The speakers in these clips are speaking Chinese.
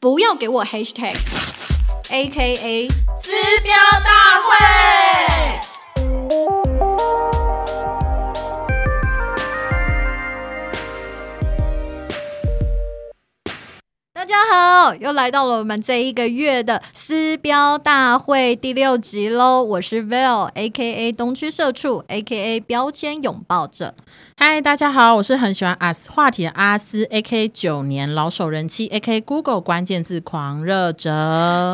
不要给我 hashtag，A K A 撕标大会。大家好，又来到了我们这一个月的撕标大会第六集喽！我是 Val，A K A 东区社畜，A K A 标签拥抱者。嗨，大家好，我是很喜欢阿斯话题的阿斯，A K 九年老手人气，A K Google 关键字狂热者。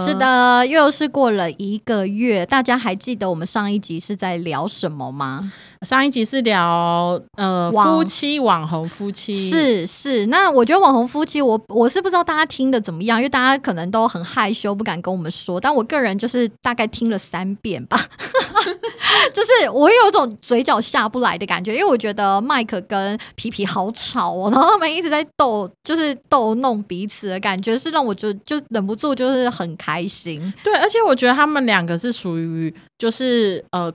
是的，又是过了一个月，大家还记得我们上一集是在聊什么吗？上一集是聊呃夫妻网红夫妻，是是，那我觉得网红夫妻，我我是不知道大家听的怎么样，因为大家可能都很害羞，不敢跟我们说。但我个人就是大概听了三遍吧，就是我有种嘴角下不来的感觉，因为我觉得麦克跟皮皮好吵哦，然后他们一直在逗，就是逗弄彼此的感觉，是让我就就忍不住就是很开心。对，而且我觉得他们两个是属于就是呃。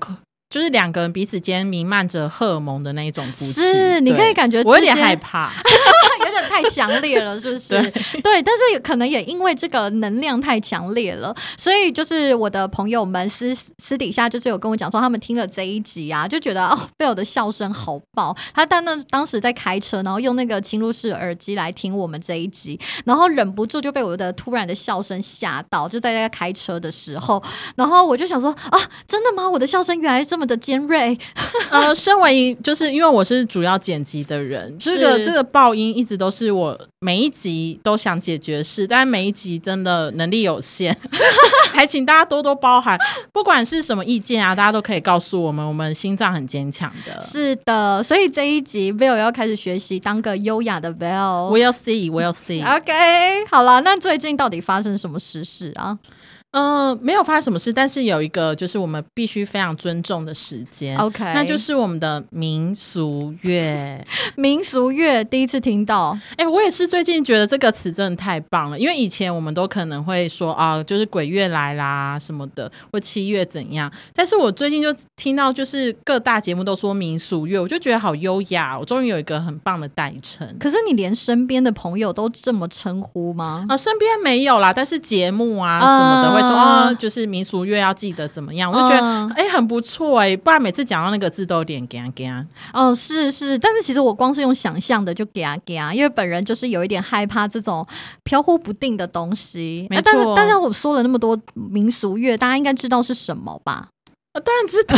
就是两个人彼此间弥漫着荷尔蒙的那一种夫妻，是，你可以感觉我有点害怕，太强烈了，是不是？对，但是可能也因为这个能量太强烈了，所以就是我的朋友们私私底下就是有跟我讲说，他们听了这一集啊，就觉得哦，贝尔的笑声好爆。他但那当时在开车，然后用那个侵入式耳机来听我们这一集，然后忍不住就被我的突然的笑声吓到，就在在开车的时候，然后我就想说啊，真的吗？我的笑声原来这么的尖锐，呃，身为就是因为我是主要剪辑的人，这个这个爆音一直都是我每一集都想解决的事，但每一集真的能力有限，还请大家多多包涵。不管是什么意见啊，大家都可以告诉我们，我们心脏很坚强的。是的，所以这一集 Bill 要开始学习当个优雅的 Bill。We'll see, we'll see。OK，好了，那最近到底发生什么时事啊？嗯、没有发生什么事，但是有一个就是我们必须非常尊重的时间 OK 那就是我们的民俗乐。民俗乐第一次听到，哎、我也是最近觉得这个词真的太棒了，因为以前我们都可能会说啊，就是鬼月来啦什么的，或七月怎样。但是我最近就听到，就是各大节目都说民俗乐，我就觉得好优雅，我终于有一个很棒的代称。可是你连身边的朋友都这么称呼吗？啊，身边没有啦，但是节目啊嗯什么的会说啊，就是民俗月要记得怎么样，我就觉得嗯哎、很不错哎、不然每次讲到那个字都有点干干。哦，是是，但是其实我光是用想象的就给啊给啊，因为本人就是有一点害怕这种飘忽不定的东西。没啊但是错但是我说了那么多民俗乐，大家应该知道是什么吧？啊当然知道，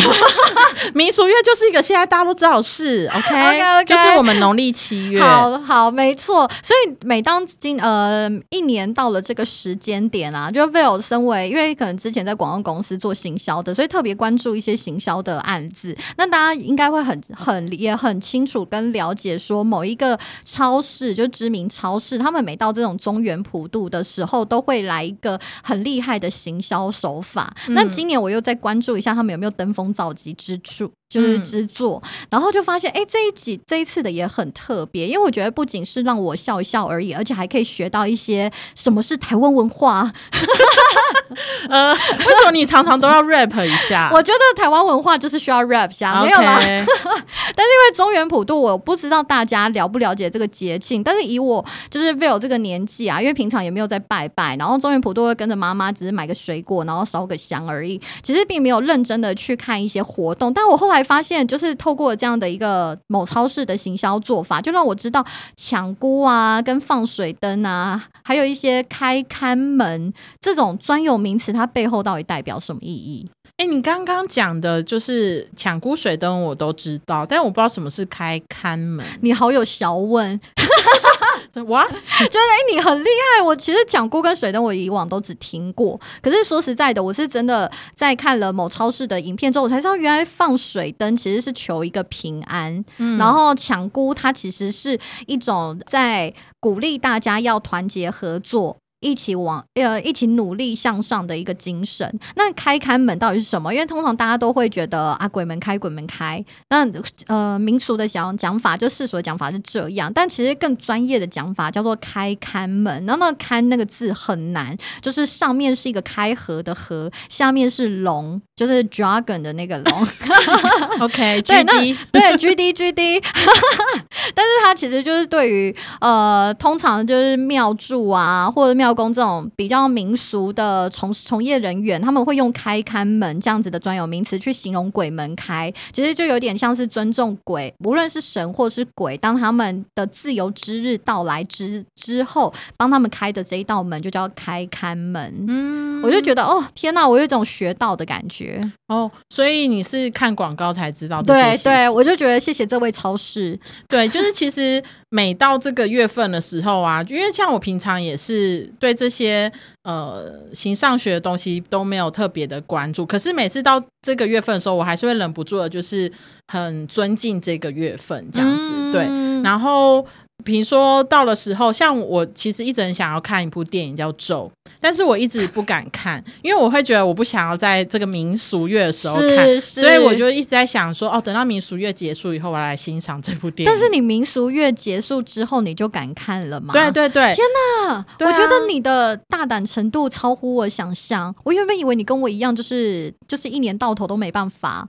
民俗月就是一个现在大家都知道的事，OK，, 就是我们农历七月。好好，没错。所以每当今呃一年到了这个时间点啊，就 Will 身为因为可能之前在广告公司做行销的，所以特别关注一些行销的案子。那大家应该会很很也很清楚跟了解，说某一个超市就知名超市，他们每到这种中原普渡的时候，都会来一个很厉害的行销手法。那今年我又在关注一下他们有没有登峰造极之处。就是嗯之作，然后就发现，哎，这一集这一次的也很特别，因为我觉得不仅是让我笑一笑而已，而且还可以学到一些什么是台湾文化。呃，为什么你常常都要 rap 一下？我觉得台湾文化就是需要 rap 一下，没有啦。但是因为中原普渡，我不知道大家了不了解这个节庆。但是以我就是 Vill 这个年纪啊，因为平常也没有在拜拜，然后中原普渡会跟着妈妈，只是买个水果，然后烧个香而已。其实并没有认真的去看一些活动。但我后来发现，就是透过这样的一个某超市的行销做法，就让我知道抢菇啊、跟放水灯啊，还有一些开看门这种专有名词，它背后到底代表什么意义？哎、你刚刚讲的就是抢菇水灯，我都知道，但我不知道什么是开看门。你好有小问。哇，觉得哎、你很厉害。我其实讲锅跟水灯，我以往都只听过。可是说实在的，我是真的在看了某超市的影片之后，我才知道原来放水灯其实是求一个平安。嗯然后抢菇它其实是一种在鼓励大家要团结合作。一起往呃一起努力向上的一个精神。那开开门到底是什么？因为通常大家都会觉得啊鬼门开鬼门开，那呃民俗的讲讲法就世俗的讲法是这样，但其实更专业的讲法叫做开开门。然后那开那个字很难，就是上面是一个开合的合，下面是龙。就是 dragon 的那个龙。OK，对那 GD 对，G D G D，但是它其实就是对于呃，通常就是庙祝啊或者庙公这种比较民俗的从从业人员，他们会用开看门这样子的专有名词去形容鬼门开，其实就有点像是尊重鬼，无论是神或是鬼，当他们的自由之日到来之之后，帮他们开的这一道门就叫开看门。嗯我就觉得哦，天哪，我有一种学到的感觉。哦，所以你是看广告才知道这些对对，我就觉得谢谢这位超市。对，就是其实每到这个月份的时候啊，因为像我平常也是对这些呃形上学的东西都没有特别的关注，可是每次到这个月份的时候，我还是会忍不住的，就是很尊敬这个月份这样子。对，嗯然后比如说到了时候，像我其实一直很想要看一部电影叫《咒》，但是我一直不敢看，因为我会觉得我不想要在这个民俗月的时候看，所以我就一直在想说，哦，等到民俗月结束以后，我要来欣赏这部电影。但是你民俗月结束之后，你就敢看了吗？对对对，天哪！啊我觉得你的大胆程度超乎我想象。我原本以为你跟我一样，就是就是一年到头都没办法，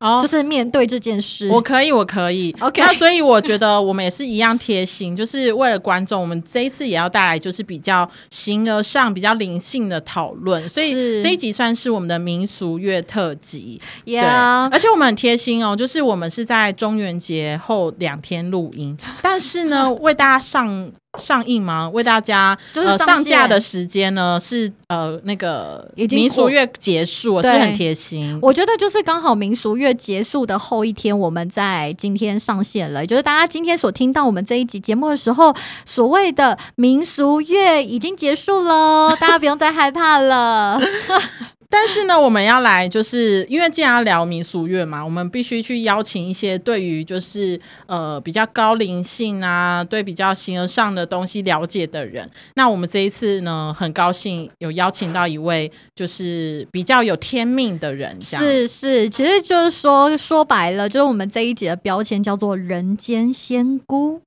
哦就，是面对这件事。我可以，我可以。OK 那所以我觉得我们也是一样贴心，就是为了观众，我们这一次也要带来就是比较形而上、比较灵性的讨论。所以是这一集算是我们的民俗乐特辑。对，呀，而且我们很贴心哦，就是我们是在中元节后两天录音，但是呢，为大家上上映吗？为大家呃就是上上架的时间呢是呃那个民俗月结束了，是不是很贴心？我觉得就是刚好民俗月结束的后一天，我们在今天上线了。也就是大家今天所听到我们这一集节目的时候，所谓的民俗月已经结束喽，大家不用再害怕了。但是呢，我们要来，就是因为既然要聊民俗乐嘛，我们必须去邀请一些对于就是呃比较高灵性啊，对比较形而上的东西了解的人。那我们这一次呢，很高兴有邀请到一位就是比较有天命的人，是是，其实就是说说白了，就是我们这一集的标签叫做“人间仙姑”。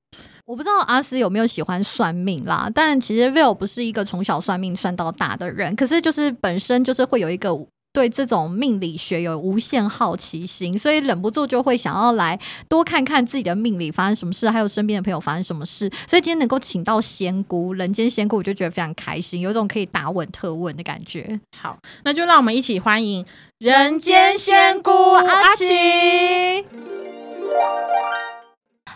我不知道阿斯有没有喜欢算命啦，但其实 Will 不是一个从小算命算到大的人，可是就是本身就是会有一个对这种命理学有无限好奇心，所以忍不住就会想要来多看看自己的命理发生什么事，还有身边的朋友发生什么事。所以今天能够请到仙姑，人间仙姑，我就觉得非常开心，有一种可以打稳特问的感觉。好，那就让我们一起欢迎人间仙姑阿奇。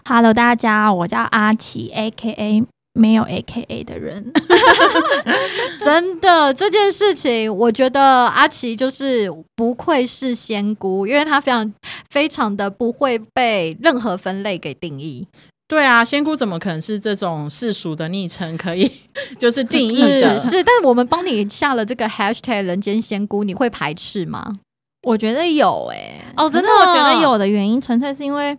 Hello，大家，我叫阿奇，A K A 没有 A K A 的人。真的这件事情，我觉得阿奇就是不愧是仙姑，因为她非常非常的不会被任何分类给定义。对啊，仙姑怎么可能是这种世俗的昵称可以 就是定义的？是是，但是我们帮你下了这个 hashtag 人间仙姑，你会排斥吗？我觉得有诶、哦真的我觉得有的原因纯粹是因为，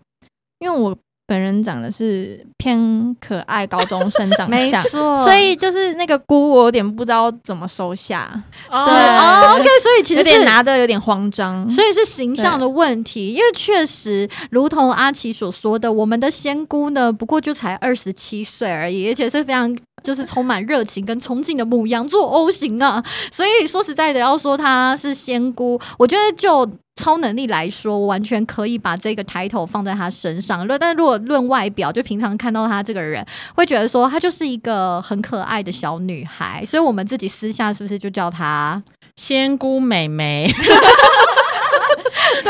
因为我本人长得是偏可爱高中生长没相，错，所以就是那个姑，我有点不知道怎么收下，是哦哦，OK，所以其实有点拿的有点慌张。所以是形象的问题，因为确实，如同阿奇所说的，我们的仙姑呢，不过就才二十七岁而已，而且是非常就是充满热情跟冲劲的母羊座 O 型啊。所以说实在的，要说她是仙姑，我觉得就超能力来说，完全可以把这个 title 放在她身上。论但如果论外表，就平常看到她这个人，会觉得说她就是一个很可爱的小女孩，所以我们自己私下是不是就叫她？仙姑美眉。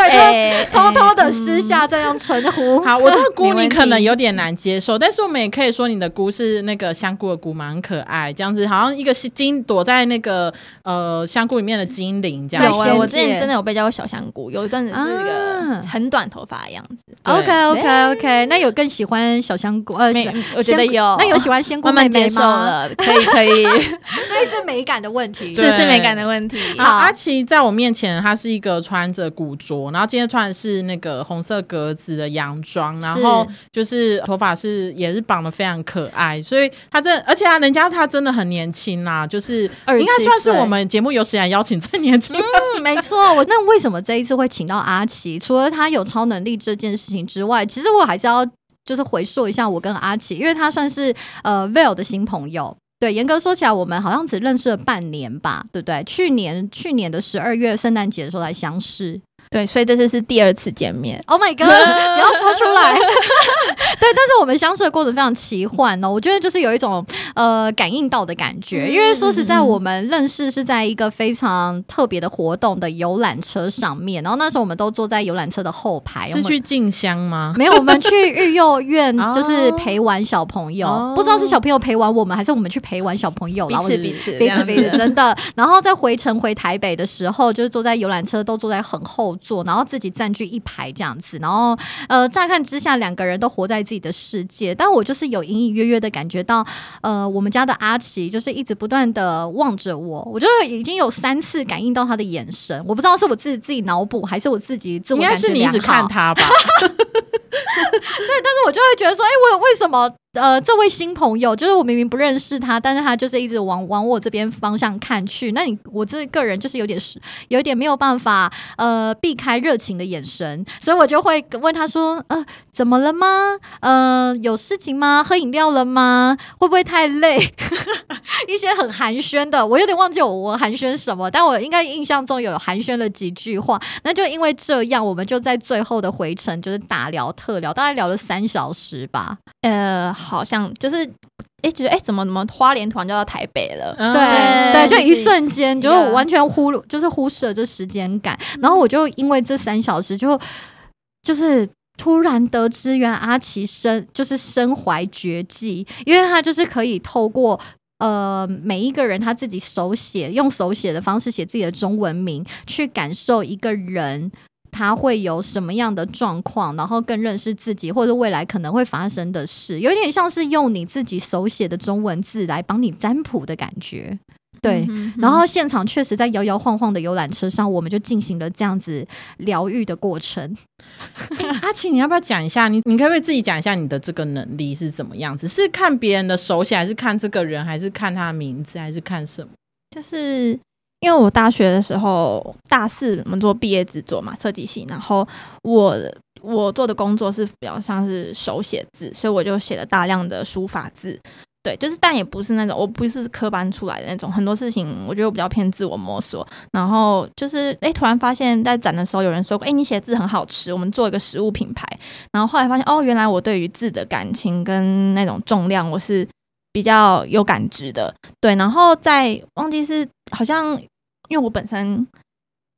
对，哎偷偷的哎私下这样称呼。好，我这个 菇你可能有点难接受，但是我们也可以说你的菇是那个香菇的菇嘛，很可爱，这样子好像一个是精躲在那个呃香菇里面的精灵这样子。我之前真的有被叫过小香菇，有一阵子是一个啊很短头发的样子。对 OK OK OK，那有更喜欢小香菇呃，没喜欢我觉得有那有喜欢仙菇慢慢接受妹妹吗？了，可以可以，所以是美感的问题。对是是美感的问题。好，阿奇在我面前，他是一个穿着古着，然后今天穿的是那个红色格子的洋装，然后就是头发是也是绑的非常可爱，所以他这而且啊，人家他真的很年轻啦，就是27应该算是我们节目有史以来邀请最年轻的。嗯，没错。我那为什么这一次会请到阿奇？除了他有超能力这件事情之外，其实我还是要就是回溯一下我跟阿奇，因为他算是呃 Veil 的新朋友。对，严格说起来，我们好像只认识了半年吧，对不对？去年去年的十二月圣诞节的时候才相识。对，所以这次是第二次见面。Oh my god！不要说出来。对，但是我们相识的过程非常奇幻哦，我觉得就是有一种呃感应到的感觉，因为说实在，我们认识是在一个非常特别的活动的游览车上面，然后那时候我们都坐在游览车的后排，是去进香吗？没有，我们去育幼院 哦就是陪玩小朋友，哦不知道是小朋友陪玩我们，还是我们去陪玩小朋友彼此彼此彼此彼此，真的。然后在回程回台北的时候，就是坐在游览车，都坐在很后座，然后自己占据一排这样子。然后呃，乍看之下，两个人都活在自己的世界，但我就是有隐隐约约的感觉到，呃，我们家的阿奇就是一直不断的望着我，我就已经有三次感应到他的眼神，我不知道是我自己自己脑补，还是我自己自我应该是你一直看他吧？对但是我就会觉得说，哎、为为什么呃，这位新朋友，就是我明明不认识他，但是他就是一直往往我这边方向看去。那你我这个人就是有点是有点没有办法呃避开热情的眼神，所以我就会问他说，呃，怎么了吗？呃，有事情吗？喝饮料了吗？会不会太累？一些很寒暄的，我有点忘记我我寒暄什么，但我应该印象中有寒暄了几句话。那就因为这样，我们就在最后的回程就是大聊特聊，大概聊了三小时吧。呃，好像就是，哎，觉得哎，怎么怎么花莲突然就到台北了？嗯对对，就一瞬间，就完全忽就是忽视了这时间感，然后我就因为这三小时就就是。突然得知，原来阿奇身就是身怀绝技，因为他就是可以透过呃每一个人他自己手写，用手写的方式写自己的中文名，去感受一个人他会有什么样的状况，然后更认识自己，或者未来可能会发生的事，有点像是用你自己手写的中文字来帮你占卜的感觉。对，嗯然后现场确实在摇摇晃晃的游览车上，我们就进行了这样子疗愈的过程。阿奇，你要不要讲一下？你你可不可以自己讲一下你的这个能力是怎么样子？是看别人的手写，还是看这个人，还是看他的名字，还是看什么？就是因为我大学的时候大四我们做毕业制作嘛，设计系，然后我我做的工作是比较像是手写字，所以我就写了大量的书法字。对，就是但也不是那种，我不是科班出来的那种，很多事情我觉得我比较偏自我摸索。然后就是，哎，突然发现，在展的时候有人说过，哎，你写字很好吃，我们做一个食物品牌。然后后来发现，哦，原来我对于字的感情跟那种重量，我是比较有感知的。对，然后再忘记是好像因为我本身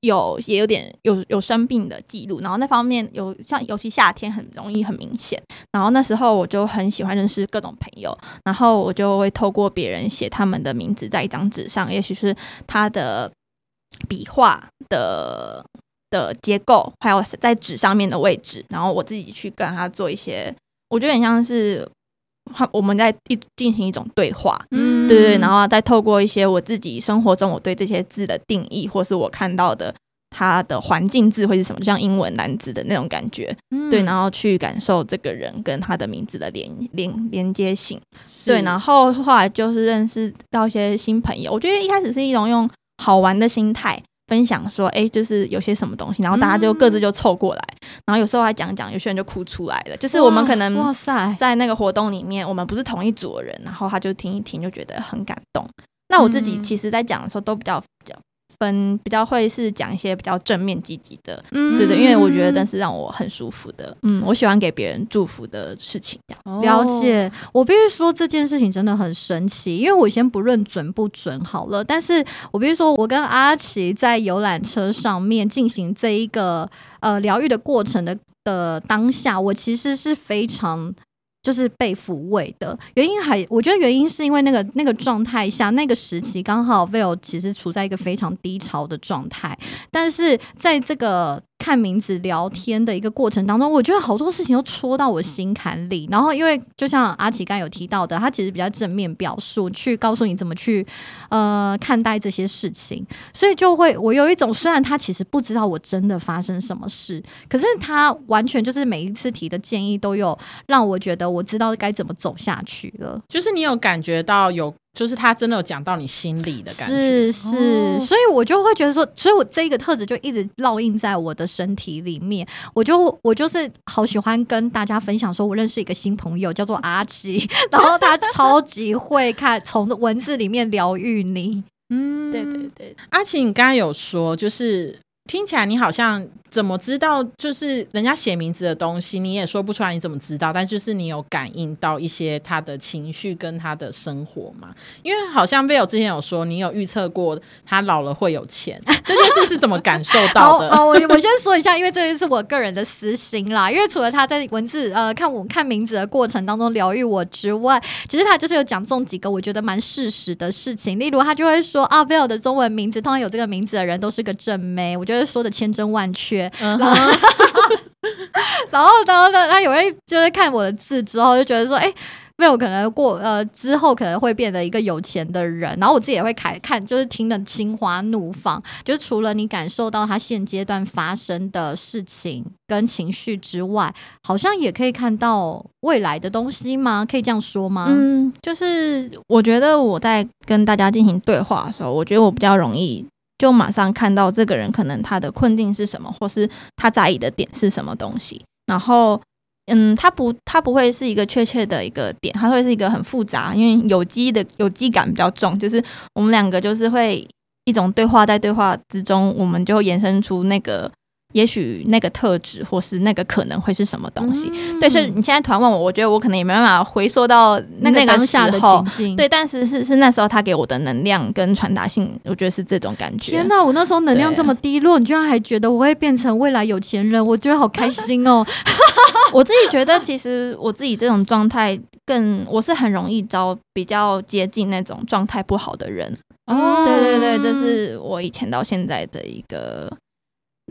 有也有点有有生病的记录，然后那方面有像尤其夏天很容易很明显，然后那时候我就很喜欢认识各种朋友，然后我就会透过别人写他们的名字在一张纸上，也许是他的笔画的。的结构，还有在纸上面的位置，然后我自己去跟他做一些，我觉得很像是我们在一进行一种对话，嗯。对对，然后再透过一些我自己生活中我对这些字的定义，或是我看到的它的环境字会是什么，就像英文单字的那种感觉，对，然后去感受这个人跟他的名字的连连连接性，对，然后后来就是认识到一些新朋友，我觉得一开始是一种用好玩的心态。分享说，哎，就是有些什么东西，然后大家就各自就凑过来，然后有时候还讲讲，有些人就哭出来了。就是我们可能哇塞，在那个活动里面，我们不是同一组的人，然后他就听一听，就觉得很感动。那我自己嗯其实，在讲的时候都比较比较分，比较会是讲一些比较正面积极的，嗯对对，因为我觉得那是让我很舒服的，嗯，我喜欢给别人祝福的事情，这样。了解，我必须说这件事情真的很神奇，因为我先不论准不准好了，但是我必须说，我跟阿奇在游览车上面进行这一个呃疗愈的过程的的当下，我其实是非常。就是被抚慰的。原因还，我觉得原因是因为那个那个状态下，那个时期刚好 Will 其实处在一个非常低潮的状态，但是在这个看名字聊天的一个过程当中，我觉得好多事情都戳到我心坎里。然后，因为就像阿奇刚有提到的，他其实比较正面表述，去告诉你怎么去呃看待这些事情，所以就会我有一种，虽然他其实不知道我真的发生什么事，可是他完全就是每一次提的建议都有让我觉得我知道该怎么走下去了。就是你有感觉到有就是他真的有讲到你心里的感觉。是是，哦所以我就会觉得说，所以我这一个特质就一直烙印在我的身体里面。我就我就是好喜欢跟大家分享说，我认识一个新朋友叫做阿奇，然后他超级会看从文字里面疗愈你。嗯对对对，阿奇，你刚刚有说，就是听起来你好像怎么知道，就是人家写名字的东西，你也说不出来你怎么知道，但就是你有感应到一些他的情绪跟他的生活嘛？因为好像 Will 之前有说，你有预测过他老了会有钱，这件事是怎么感受到的？哦，我我先说一下，因为这个是我个人的私心啦。因为除了他在文字呃看我看名字的过程当中疗愈我之外，其实他就是有讲中几个我觉得蛮事实的事情。例如，他就会说啊，Vel 的中文名字通常有这个名字的人都是个正妹，我就觉得说的千真万确。然后，然后呢，他也会就是看我的字之后，就觉得说，哎。因为我可能过呃之后可能会变得一个有钱的人，然后我自己也会看看，就是听得心花怒放。就是除了你感受到他现阶段发生的事情跟情绪之外，好像也可以看到未来的东西吗？可以这样说吗？嗯，就是我觉得我在跟大家进行对话的时候，我觉得我比较容易就马上看到这个人可能他的困境是什么，或是他在意的点是什么东西，然后。嗯，他不，他不会是一个确切的一个点，他会是一个很复杂，因为有机的有机感比较重，就是我们两个就是会一种对话，在对话之中，我们就延伸出那个也许那个特质，或是那个可能会是什么东西。嗯对，所以你现在突然问我，我觉得我可能也没办法回溯到那个个当下的时候情。境，对，但是是是那时候他给我的能量跟传达性，我觉得是这种感觉。天哪！我那时候能量这么低落，你居然还觉得我会变成未来有钱人，我觉得好开心哦。我自己觉得，其实我自己这种状态更，我是很容易招比较接近那种状态不好的人。哦对对对，这是我以前到现在的一个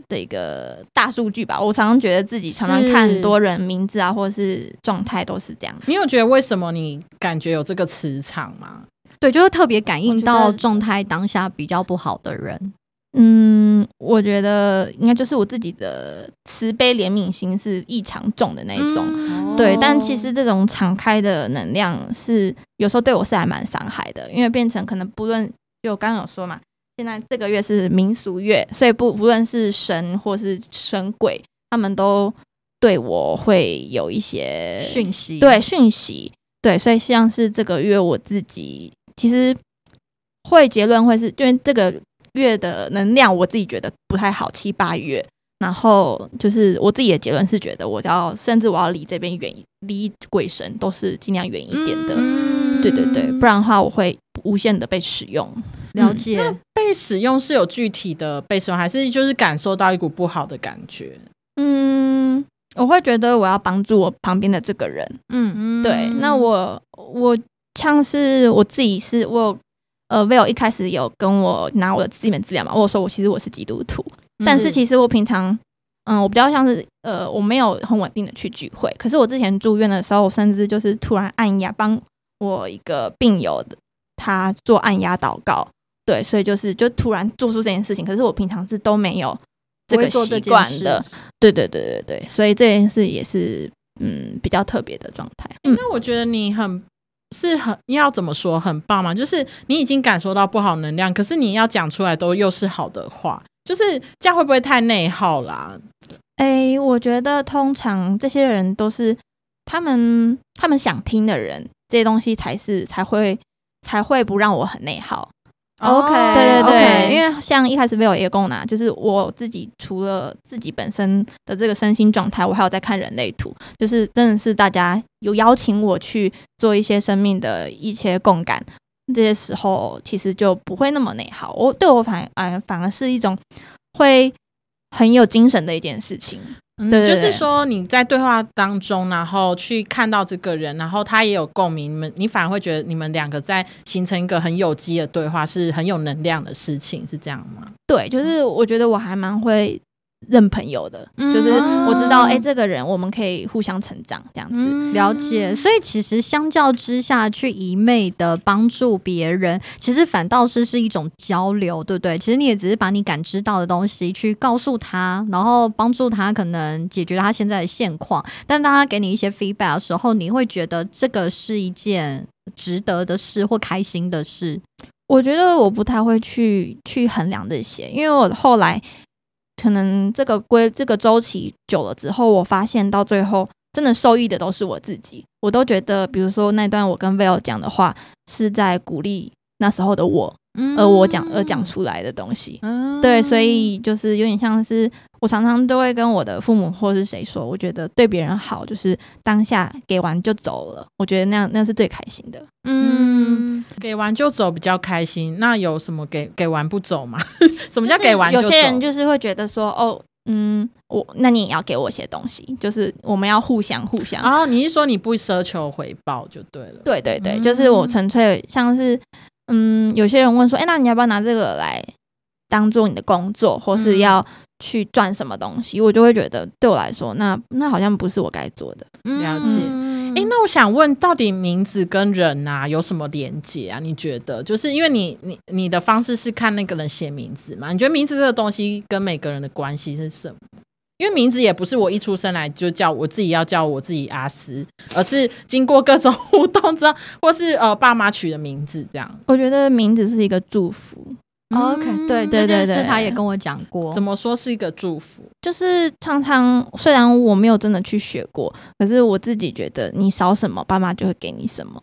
的一个大数据吧。我常常觉得自己常常看很多人名字啊，或者是状态都是这样。你有觉得为什么你感觉有这个磁场吗？对，就是特别感应到状态当下比较不好的人。嗯，我觉得应该就是我自己的慈悲怜悯心是异常重的那一种。嗯对，但其实这种敞开的能量是有时候对我是还蛮伤害的，因为变成可能不论就我刚刚有说嘛，现在这个月是民俗月，所以不不论是神或是神鬼，他们都对我会有一些讯息，对讯息，对，所以像是这个月我自己其实会结论会是因为这个月的能量，我自己觉得不太好，七八月。然后就是我自己的结论是觉得我要甚至我要离这边远，离鬼神都是尽量远一点的，嗯对对对，不然的话我会无限的被使用。了解。被使用是有具体的被使用，还是就是感受到一股不好的感觉？嗯，我会觉得我要帮助我旁边的这个人，嗯嗯对，那我我像是我自己是我有呃 Will 一开始有跟我拿我的基本资料嘛，我说我其实我是基督徒，但是其实我平常嗯我比较像是呃我没有很稳定的去聚会，可是我之前住院的时候，我甚至就是突然按压帮我一个病友的他做按压祷告，对，所以就是就突然做出这件事情，可是我平常是都没有这个习惯的，对对对对对，所以这件事也是嗯比较特别的状态。嗯，那我觉得你很是很要怎么说很棒嘛，就是你已经感受到不好能量，可是你要讲出来都又是好的话，就是这样会不会太内耗啦？诶，我觉得通常这些人都是他们他们想听的人，这些东西才是才会才会不让我很内耗。OK，对对对因为像一开始 Will 也跟我拿，就是我自己除了自己本身的这个身心状态，我还有在看人类图，就是真的是大家有邀请我去做一些生命的一些共感，这些时候其实就不会那么内耗。我对我反而反而是一种会很有精神的一件事情。嗯，对对对就是说你在对话当中，然后去看到这个人，然后他也有共鸣，你们你反而会觉得你们两个在形成一个很有机的对话，是很有能量的事情，是这样吗？对，就是我觉得我还蛮会认朋友的，嗯就是我知道，哦哎、这个人我们可以互相成长这样子。嗯了解，所以其实相较之下去一昧的帮助别人，其实反倒是是一种交流，对不对？其实你也只是把你感知到的东西去告诉他，然后帮助他可能解决他现在的现况。但当他给你一些 feedback 的时候，你会觉得这个是一件值得的事或开心的事。我觉得我不太会去去衡量这些，因为我后来可能这个规这个周期久了之后，我发现到最后真的受益的都是我自己。我都觉得，比如说那段我跟 Val 讲的话，是在鼓励那时候的我，嗯而我讲而讲出来的东西。嗯对，所以就是有点像是我常常都会跟我的父母或是谁说，我觉得对别人好，就是当下给完就走了，我觉得那样那是最开心的。嗯，给完就走比较开心。那有什么给给完不走吗？什么叫给完就走？有些人就是会觉得说，哦，嗯，我那你也要给我一些东西，就是我们要互相互相。哦，你是说你不奢求回报就对了？对对对，嗯就是我纯粹像是，嗯，有些人问说，哎、那你要不要拿这个来当做你的工作，或是嗯要去赚什么东西？我就会觉得，对我来说，那那好像不是我该做的。了解嗯哎、那我想问，到底名字跟人啊有什么连结啊？你觉得，就是因为你你你的方式是看那个人写名字嘛？你觉得名字这个东西跟每个人的关系是什么？因为名字也不是我一出生来就叫我自己要叫我自己阿斯，而是经过各种 互动之后，或是呃爸妈取的名字这样。我觉得名字是一个祝福，OK，对嗯这件事对对他也跟我讲过，怎么说是一个祝福？就是常常虽然我没有真的去学过，可是我自己觉得你少什么，爸妈就会给你什么。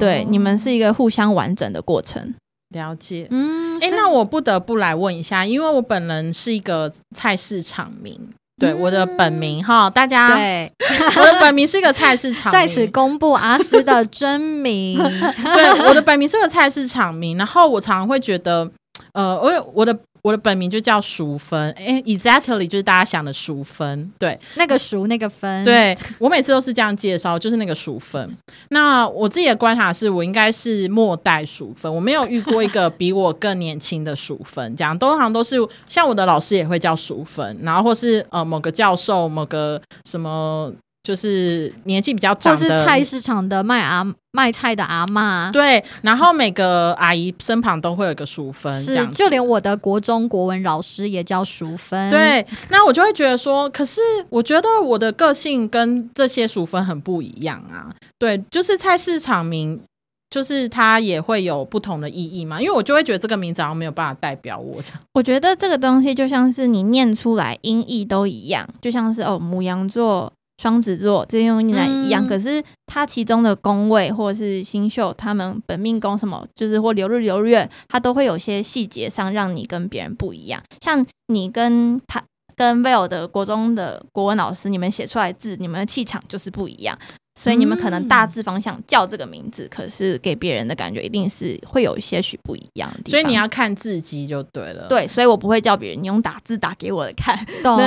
对，哦你们是一个互相完整的过程。了解。嗯，哎、那我不得不来问一下，因为我本人是一个菜市场名，对、我的本名哈，大家对，我的本名是一个菜市场，在此公布阿斯的真名。对我的本名是个菜市场名，然后我常常会觉得，呃，我有我的我的本名就叫淑芬，哎，exactly 就是大家想的淑芬，对，那个淑那个芬，，对我每次都是这样介绍，就是那个淑芬。那我自己的观察是我应该是末代淑芬，我没有遇过一个比我更年轻的淑芬，这样通常都是像我的老师也会叫淑芬，然后或是呃某个教授、某个什么，就是年纪比较或长的是菜市场的卖阿卖菜的阿妈。对，然后每个阿姨身旁都会有一个淑芬，是，就连我的国中国文老师也叫淑芬。，对，那我就会觉得说，可是我觉得我的个性跟这些淑芬很不一样啊。对，就是菜市场名，就是它也会有不同的意义嘛。因为我就会觉得这个名字好像没有办法代表我这样。我觉得这个东西就像是你念出来音译都一样，就像是哦母羊座、双子座这些用念来一样，嗯可是它其中的宫位或者是星宿，他们本命宫什么，就是或流日流月，它都会有些细节上让你跟别人不一样。像你跟他跟 Val 的国中的国文老师，你们写出来字，你们的气场就是不一样。所以你们可能大致方向叫这个名字，可是给别人的感觉一定是会有一些许不一样的地方。所以你要看字迹就对了。，对，所以我不会叫别人你用打字打给我的看。懂。对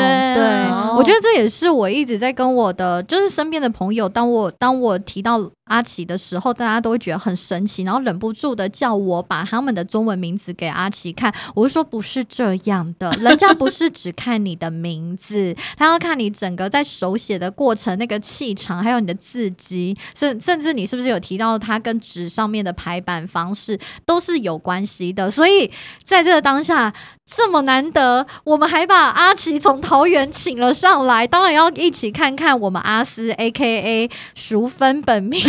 我觉得这也是我一直在跟我的就是身边的朋友，当我当我提到阿奇的时候，大家都会觉得很神奇，然后忍不住的叫我把他们的中文名字给阿奇看。我就说不是这样的，人家不是只看你的名字，他要看你整个在手写的过程、那个气场，还有你的字迹，甚甚至你是不是有提到它跟纸上面的排版方式都是有关系的。所以在这个当下，这么难得，我们还把阿奇从桃园请了上来，当然要一起看看我们阿斯 A K A 熟芬本命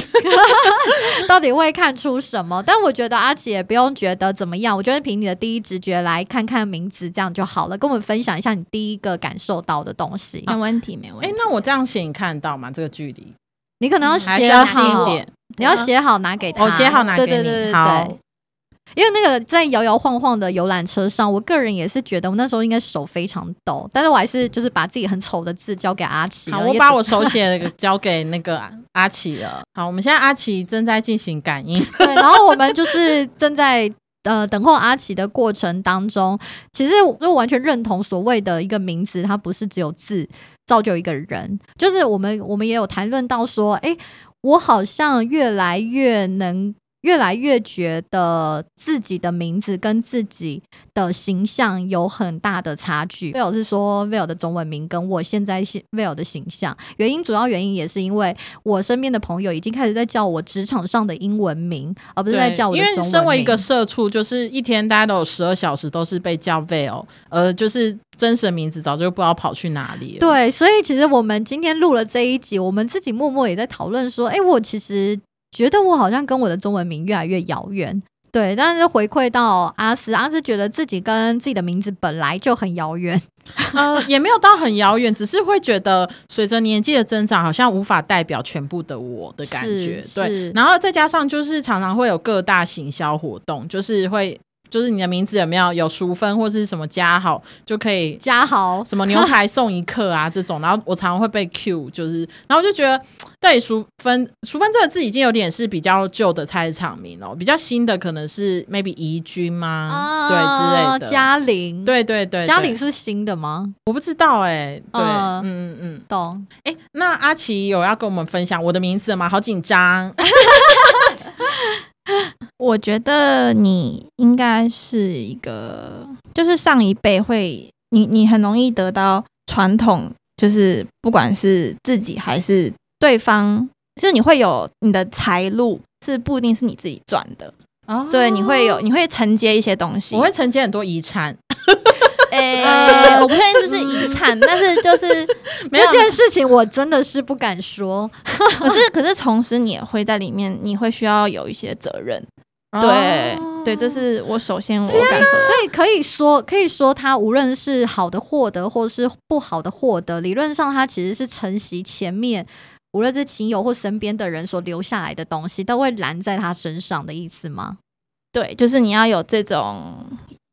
到底会看出什么。但我觉得阿奇也不用觉得怎么样，我觉得凭你的第一直觉来看看名字这样就好了，跟我们分享一下你第一个感受到的东西。没问题，没问哎、题。那我这样写你看得到吗？这个距离你可能要写好一，点。你要写好拿给他，我写好拿给你对对对对对。因为那个在摇摇晃晃的游览车上，我个人也是觉得我那时候应该手非常抖，但是我还是就是把自己很丑的字交给阿奇。好，我把我手写的交给那个阿奇了。好，我们现在阿奇正在进行感应。对，然后我们就是正在呃等候阿奇的过程当中，其实我就完全认同所谓的一个名字，它不是只有字造就一个人，就是我们我们也有谈论到说，诶，我好像越来越能。越来越觉得自己的名字跟自己的形象有很大的差距。Will 是说 vill 的中文名跟我现在 Will 的形象，原因主要原因也是因为我身边的朋友已经开始在叫我职场上的英文名，而不是在叫我的因中文名。为身为一个社畜，就是一天大家都有十二小时都是被叫 Veil，呃，就是真实的名字早就不知道跑去哪里了。对，所以其实我们今天录了这一集，我们自己默默也在讨论说，哎，我其实觉得我好像跟我的中文名越来越遥远。对，但是回馈到阿斯，阿斯觉得自己跟自己的名字本来就很遥远。呃，也没有到很遥远，只是会觉得随着年纪的增长，好像无法代表全部的我的感觉。对，然后再加上就是常常会有各大行销活动，就是会就是你的名字有没有有淑芬或是什么加好，就可以嘉好，什么牛排送一克啊这种，然后我常常会被 Q，就是，然后我就觉得到底淑芬淑芬这个字已经有点是比较旧的菜市场名了，比较新的可能是 maybe 宜君吗？对之类的。嘉玲，，对对对，对嘉玲是新的吗？我不知道哎、对，嗯嗯嗯嗯，懂。哎、那阿奇有要跟我们分享我的名字吗？好紧张，我觉得你应该是一个，就是上一辈会，你你很容易得到传统，就是不管是自己还是对方，就是你会有你的财路是不一定是你自己赚的，哦对，你会有你会承接一些东西，我会承接很多遗产，诶、我不确定就是遗产，但是就是 这件事情我真的是不敢说。可是可是同时你也会在里面，你会需要有一些责任，对、哦对，这是我首先我感受到。所以可以说，可以说他无论是好的获得，或是不好的获得，理论上他其实是承袭前面无论是亲友或身边的人所留下来的东西，都会拦在他身上的意思吗？对，就是你要有这种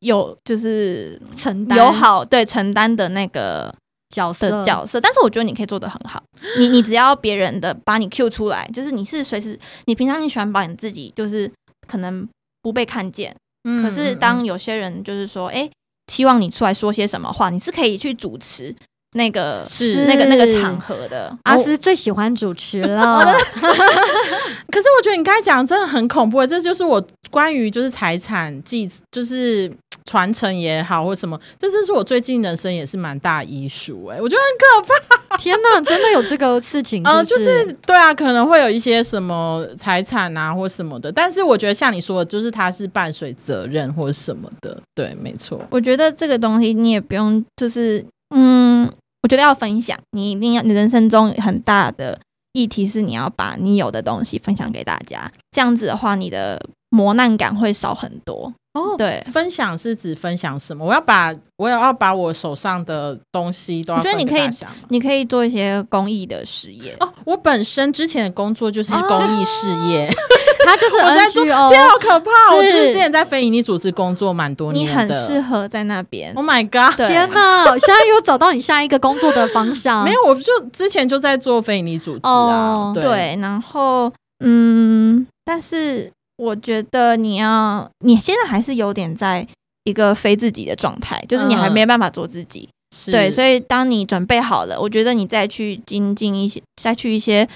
有就是承担。友好对承担的那个角色。的角色，但是我觉得你可以做的很好。你你只要别人的把你 Q 出来，就是你是随时你平常你喜欢把你自己就是可能不被看见，嗯可是当有些人就是说，哎、希望你出来说些什么话，你是可以去主持那个是。那个那个场合的。阿斯最喜欢主持了，可是我觉得你刚才讲的真的很恐怖，这就是我关于就是财产继就是传承也好或什么，这真是我最近人生也是蛮大的医术哎，我觉得很可怕。天哪，真的有这个事情是不呃，就是对啊，可能会有一些什么财产啊或什么的，但是我觉得像你说的，就是它是伴随责任或者什么的，对，没错。我觉得这个东西你也不用，就是嗯，我觉得要分享，你一定要，你人生中很大的议题是你要把你有的东西分享给大家，这样子的话，你的磨难感会少很多。哦，对，分享是指分享什么？我要把我也要把我手上的东西都要分我觉得你可以你可以做一些公益的事业。哦，我本身之前的工作就是公益事业，他就是 我在做，天好可怕！我就是是之前在非营利组织工作蛮多你年的，很适合在那边。Oh my god！天哪！现在有找到你下一个工作的方向？没有，我就之前就在做非营利组织啊，哦对对，然后嗯，但是我觉得你要，你现在还是有点在一个非自己的状态，就是你还嗯没办法做自己。嗯对，所以当你准备好了，我觉得你再去精进一些，再去一些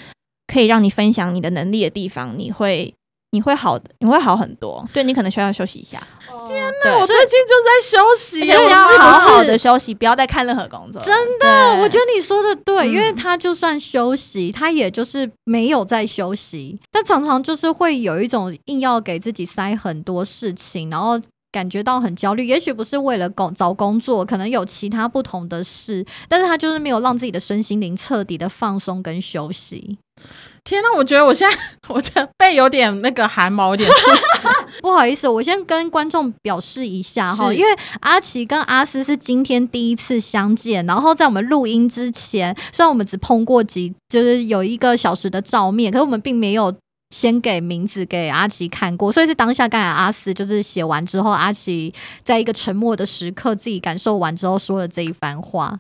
可以让你分享你的能力的地方，你会你会好的，你会好很多。对你可能需要休息一下，天哪，我最近就在休息要好好是的休息，不要再看任何工作。真的我觉得你说的对，嗯因为他就算休息，他也就是没有在休息，但常常就是会有一种硬要给自己塞很多事情，然后。感觉到很焦虑，也许不是为了工找工作，可能有其他不同的事，但是他就是没有让自己的身心灵彻底的放松跟休息。天呐，我觉得我现在 我这背有点那个汗毛，有点竖起。不好意思，我先跟观众表示一下哈，因为阿奇跟阿斯是今天第一次相见，然后在我们录音之前，虽然我们只碰过几，就是有一个小时的照面，可是我们并没有。先给名字给阿奇看过，所以是当下刚才阿斯就是写完之后，阿奇在一个沉默的时刻，自己感受完之后说了这一番话。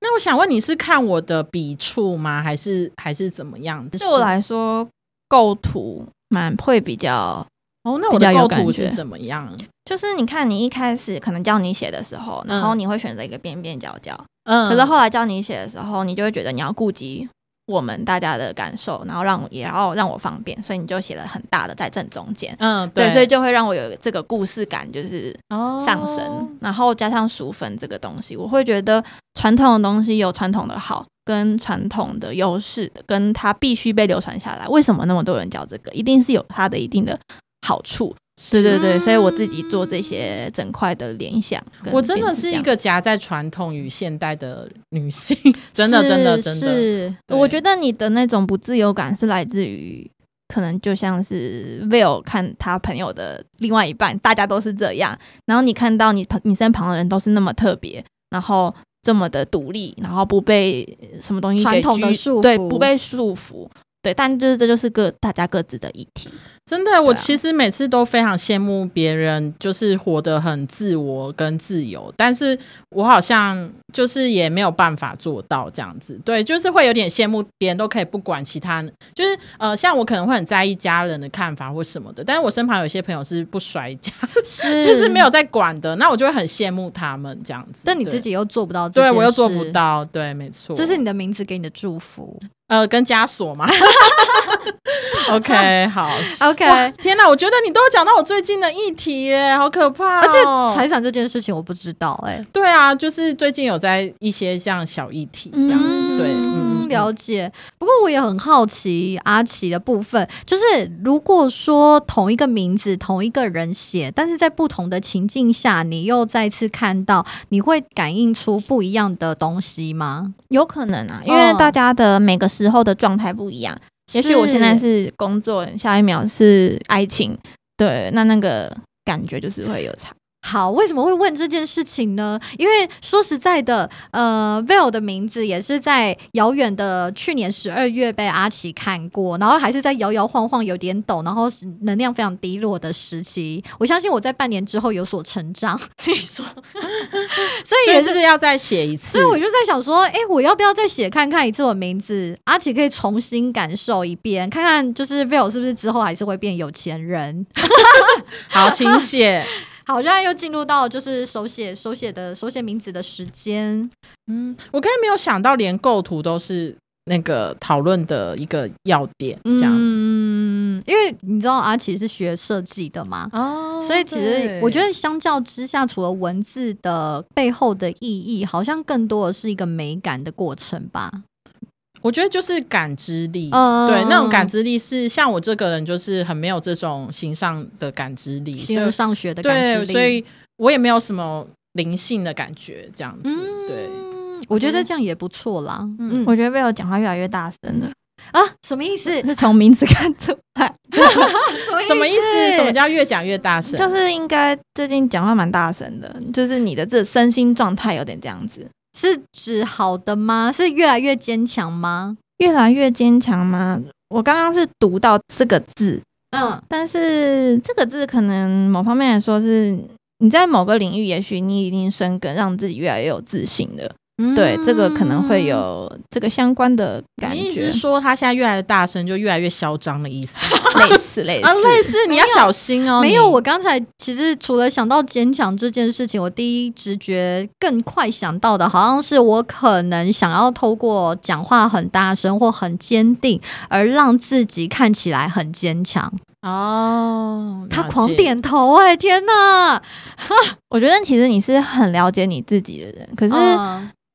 那我想问你是看我的笔触吗？还是还是怎么样？对我来说，构图蛮会比较，哦，那我的构图是怎么样？就是你看你一开始可能叫你写的时候，然后嗯你会选择一个边边角角，嗯可是后来叫你写的时候，你就会觉得你要顾及我们大家的感受，然后让也要让我方便，所以你就写了很大的在正中间。嗯，对，所以就会让我有这个故事感，就是哦上升，然后加上熟粉这个东西，我会觉得传统的东西有传统的好，跟传统的优势的，跟它必须被流传下来。为什么那么多人教这个？一定是有它的一定的好处。对对对，所以我自己做这些整块的联想，我真的是一个夹在传统与现代的女性，真的 真的真的。是，我觉得你的那种不自由感是来自于。可能就像是 Will 看他朋友的另外一半，大家都是这样，然后你看到你你身旁的人都是那么特别，然后这么的独立，然后不被什么东西传统的束缚，对，不被束缚。对，但就是这就是各大家各自的议题。真的，我其实每次都非常羡慕别人，就是活得很自我跟自由，但是我好像就是也没有办法做到这样子。对，就是会有点羡慕别人都可以不管其他，就是呃，像我可能会很在意家人的看法或什么的，但是我身旁有些朋友是不摔家，是。就是没有在管的，那我就会很羡慕他们这样子。但你自己又做不到，对我又做不到，对，没错，这是你的名字给你的祝福。呃，跟枷锁嘛。OK，好，OK。天哪，我觉得你都有讲到我最近的议题耶，好可怕！而且财产这件事情我不知道哎。对啊，就是最近有在一些像小议题这样子，对，嗯，了解。不过我也很好奇阿奇的部分，就是如果说同一个名字同一个人写，但是在不同的情境下，你又再次看到，你会感应出不一样的东西吗？有可能啊，因为大家的每个时候的状态不一样。也许我现在是工作，下一秒是爱情，对，那那个感觉就是会有差。好，为什么会问这件事情呢？因为说实在的，呃，Vel 的名字也是在遥远的去年十二月被阿奇看过，然后还是在摇摇晃晃、有点抖，然后能量非常低落的时期。我相信我在半年之后有所成长，所以说，所以是不是要再写一次？所以我就在想说，哎，我要不要再写看看一次我名字？阿奇可以重新感受一遍，看看就是 Vel 是不是之后还是会变有钱人？好，请写。好，现在又进入到就是手写手写的手写名字的时间。嗯，我刚才没有想到，连构图都是那个讨论的一个要点。这样，嗯，因为你知道阿奇是学设计的嘛，哦，所以其实我觉得相较之下，除了文字的背后的意义，好像更多的是一个美感的过程吧。我觉得就是感知力，对那种感知力是像我这个人就是很没有这种形上的感知力，形上学的感知力，所以我也没有什么灵性的感觉，这样子。对，我觉得这样也不错啦。嗯，我觉得贝尔讲话越来越大声了啊，什么意思？是从名字看出来？什么意思？什么叫越讲越大声？就是应该最近讲话蛮大声的，就是你的这身心状态有点这样子。是指好的吗？是越来越坚强吗？越来越坚强吗？我刚刚是读到这个字，嗯，但是这个字可能某方面来说是你在某个领域，也许你已经生根，让自己越来越有自信了。对，这个可能会有这个相关的感觉。你意思说他现在越来越大声，就越来越嚣张的意思？类似类似类似，你要小心哦。没有，我刚才其实除了想到坚强这件事情，我第一直觉更快想到的，好像是我可能想要透过讲话很大声或很坚定，而让自己看起来很坚强。哦，他狂点头，哎，天哪！我觉得其实你是很了解你自己的人，可是。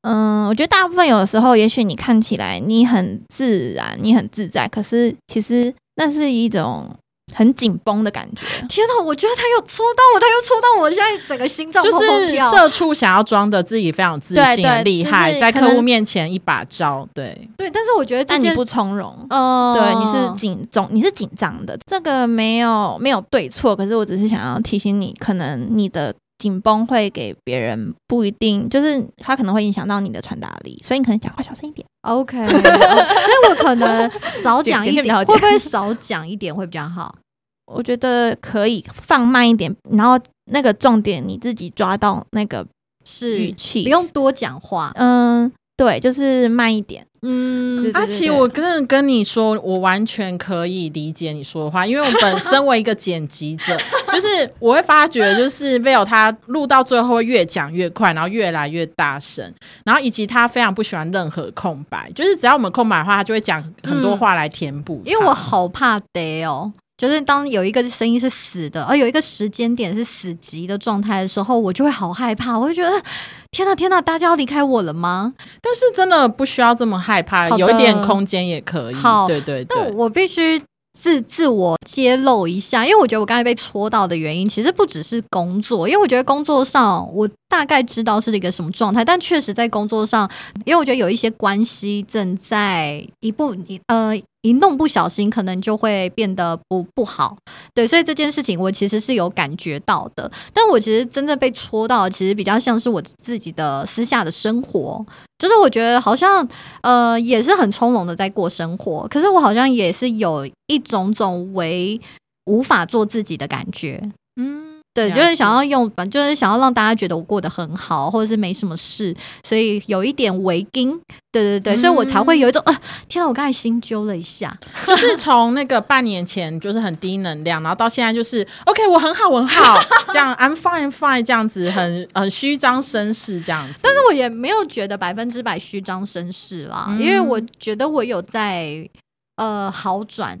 嗯，我觉得大部分有的时候，也许你看起来你很自然，你很自在，可是其实那是一种很紧绷的感觉。天哪，我觉得他又戳到我，他又戳到我，现在整个心脏就是社畜想要装的自己非常自信、很厉害，在客户面前一把招。对对，但是我觉得但你不从容，嗯，对，你是紧总，你是紧张的。这个没有没有对错，可是我只是想要提醒你，可能你的。紧绷会给别人不一定，就是他可能会影响到你的传达力，所以你可能讲话小声一点。OK，所以我可能少讲一点，会不会少讲一点会比较好？我觉得可以放慢一点，然后那个重点你自己抓到那个是语气，不用多讲话。嗯，对，就是慢一点。嗯，阿奇，我真的跟你说，我完全可以理解你说的话，因为我本身为一个剪辑者，就是我会发觉，就是 Vil 他录到最后会越讲越快，然后越来越大声，然后以及他非常不喜欢任何空白，就是只要我们空白的话，他就会讲很多话来填补它、因为我好怕得哦。就是当有一个声音是死的，而有一个时间点是死寂的状态的时候，我就会好害怕，我会觉得天哪天哪，大家要离开我了吗？但是真的不需要这么害怕，有一点空间也可以。好对对对，但我必须自自我揭露一下，因为我觉得我刚才被戳到的原因，其实不只是工作，因为我觉得工作上我大概知道是一个什么状态，但确实在工作上，因为我觉得有一些关系正在一步一呃一弄不小心，可能就会变得不不好。对，所以这件事情我其实是有感觉到的，但我其实真正被戳到，其实比较像是我自己的私下的生活，就是我觉得好像呃也是很从容的在过生活，可是我好像也是有一种种为无法做自己的感觉。嗯。对，就是想要用，反正就是想要让大家觉得我过得很好，或者是没什么事，所以有一点围巾。对对对，所以我才会有一种啊，天哪！我刚才心揪了一下。就是从那个半年前就是很低能量，然后到现在就是 OK，我很好，我很好，这样 I'm fine fine 这样子，很很虚张声势这样子。但是我也没有觉得百分之百虚张声势啦，嗯因为我觉得我有在呃好转，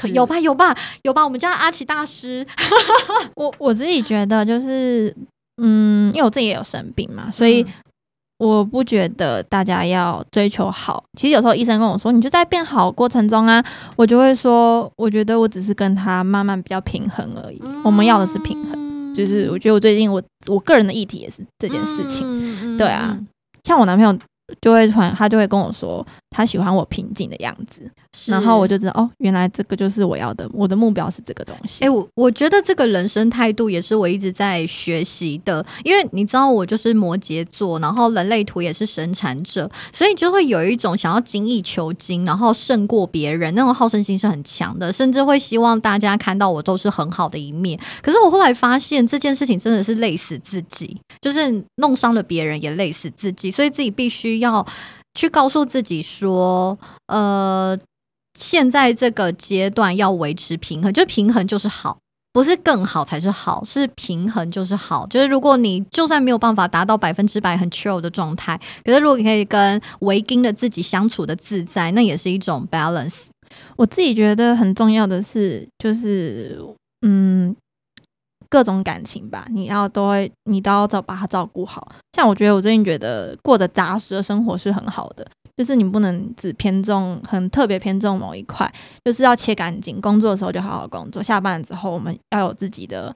可有吧有吧有吧，我们家阿奇大师，我我自己觉得就是，嗯，因为我自己也有生病嘛，所以嗯我不觉得大家要追求好。其实有时候医生跟我说，你就在变好过程中啊，我就会说，我觉得我只是跟他慢慢比较平衡而已。我们要的是平衡，就是我觉得我最近我我个人的议题也是这件事情。情对啊，像我男朋友就会传，他就会跟我说，他喜欢我平静的样子，然后我就知道哦，原来这个就是我要的，我的目标是这个东西。哎、我我觉得这个人生态度也是我一直在学习的，因为你知道我就是摩羯座，然后人类图也是生产者，所以就会有一种想要精益求精，然后胜过别人那种好胜心是很强的，甚至会希望大家看到我都是很好的一面。可是我后来发现这件事情真的是累死自己，就是弄伤了别人也累死自己，所以自己必须要去告诉自己说，呃。现在这个阶段要维持平衡，就平衡就是好，不是更好才是好，是平衡就是好。就是如果你就算没有办法达到百分之百很 chill 的状态，可是如果你可以跟维京的自己相处的自在，那也是一种 balance。我自己觉得很重要的是，就是嗯，各种感情吧，你要都会，你都要照把它照顾好。像我觉得我最近觉得过得扎实的生活是很好的，就是你不能只偏重很特别偏重某一块，就是要切干净。工作的时候就好好工作，下班之后我们要有自己的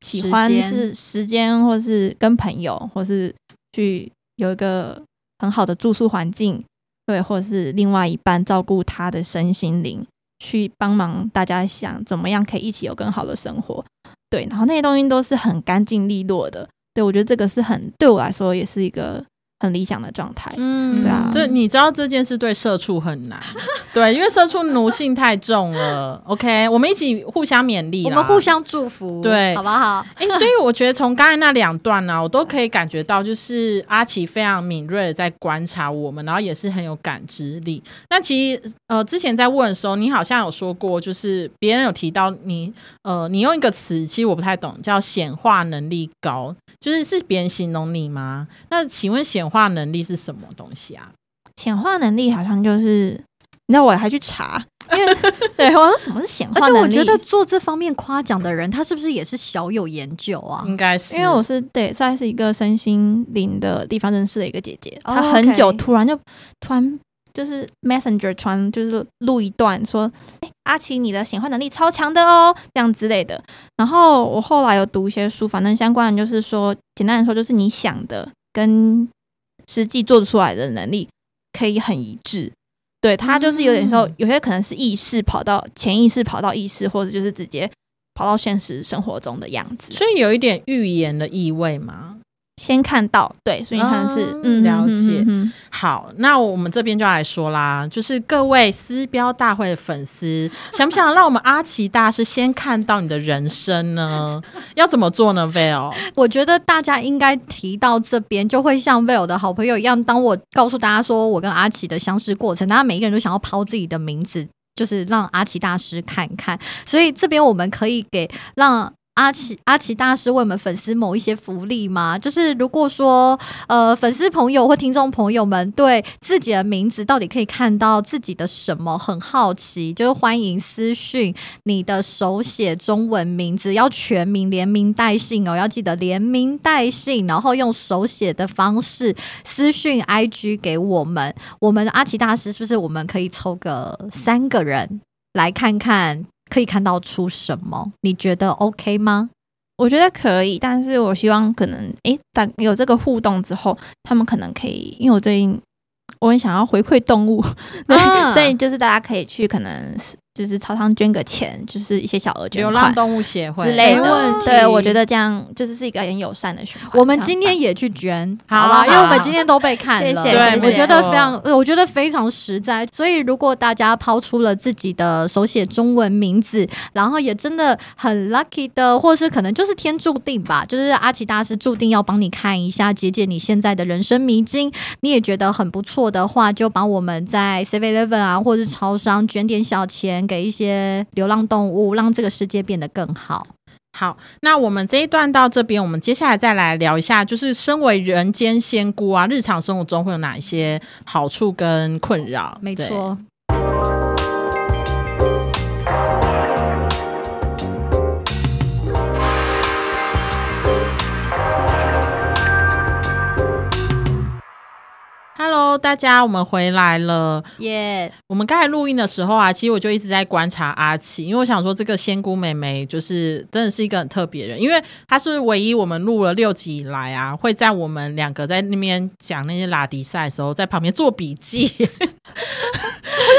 喜欢是时间，或是跟朋友，或是去有一个很好的住宿环境，对，或者是另外一半照顾他的身心灵，去帮忙大家想怎么样可以一起有更好的生活，对，然后那些东西都是很干净利落的，对我觉得这个是很对我来说也是一个很理想的状态。嗯对啊这你知道这件事对社畜很难，对，因为社畜奴性太重了。OK，我们一起互相勉励，我们互相祝福，对好不好？哎、所以我觉得从刚才那两段呢、我都可以感觉到，就是阿奇非常敏锐的在观察我们，然后也是很有感知力。那其实呃，之前在问的时候，你好像有说过，就是别人有提到你呃，你用一个词，其实我不太懂，叫显化能力高，就是是别人形容你吗？那请问显化能力是什么东西啊？显化能力好像就是，你知道我还去查，因为 对我说什么是显化能力，我觉得做这方面夸奖的人，他是不是也是小有研究啊？应该是因为我是对在是一个身心灵的地方认识的一个姐姐，哦她很久突然就突然就是 Messenger 传就是录一段说，哎、阿奇你的显化能力超强的哦，这样之类的。然后我后来有读一些书，反正相关的就是说，简单来说就是你想的跟实际做出来的能力可以很一致。对，他就是有点说嗯，有些可能是意识跑到潜意识跑到意识，或者就是直接跑到现实生活中的样子。所以有一点预言的意味吗？先看到，对，所以可能是、哦嗯了解嗯好，那我们这边就来说啦，就是各位私标大会的粉丝，想不想让我们阿奇大师先看到你的人生呢？要怎么做呢？Vale，我觉得大家应该提到这边，就会像 Vale 的好朋友一样。当我告诉大家说我跟阿奇的相识过程，大家每一个人都想要抛自己的名字，就是让阿奇大师看看。所以这边我们可以给让。阿奇阿奇大师为我们粉丝某一些福利吗？就是如果说呃粉丝朋友或听众朋友们对自己的名字到底可以看到自己的什么很好奇，就是欢迎私讯你的手写中文名字，要全名连名带姓哦，要记得连名带姓，然后用手写的方式私讯 IG 给我们。我们阿奇大师是不是我们可以抽个三个人来看看，可以看到出什么？你觉得 OK 吗？我觉得可以，但是我希望可能诶，但有这个互动之后，他们可能可以，因为我最近我很想要回馈动物，对，啊所以就是大家可以去可能是就是超商捐个钱，就是一些小额捐款流浪动物协会之类的。对，我觉得这样就是是一个很友善的循环。我们今天也去捐，好好吧？因为我们今天都被 看了，谢谢对我觉得非常，呃我觉得非常实在。所以如果大家抛出了自己的手写中文名字，然后也真的很 lucky 的，或是可能就是天注定吧，就是阿奇大师注定要帮你看一下，解解你现在的人生迷津。你也觉得很不错的话，就帮我们在 Seven Eleven 啊，或者是超商捐点小钱给一些流浪动物，让这个世界变得更好。好，那我们这一段到这边，我们接下来再来聊一下，就是身为人间仙姑啊，日常生活中会有哪一些好处跟困扰？没错。Hello，大家，我们回来了。耶、我们刚才录音的时候啊，其实我就一直在观察阿奇，因为我想说这个仙姑妹妹就是真的是一个很特别的人，因为她是唯一我们录了六集以来啊，会在我们两个在那边讲那些拉迪赛的时候，在旁边做笔记。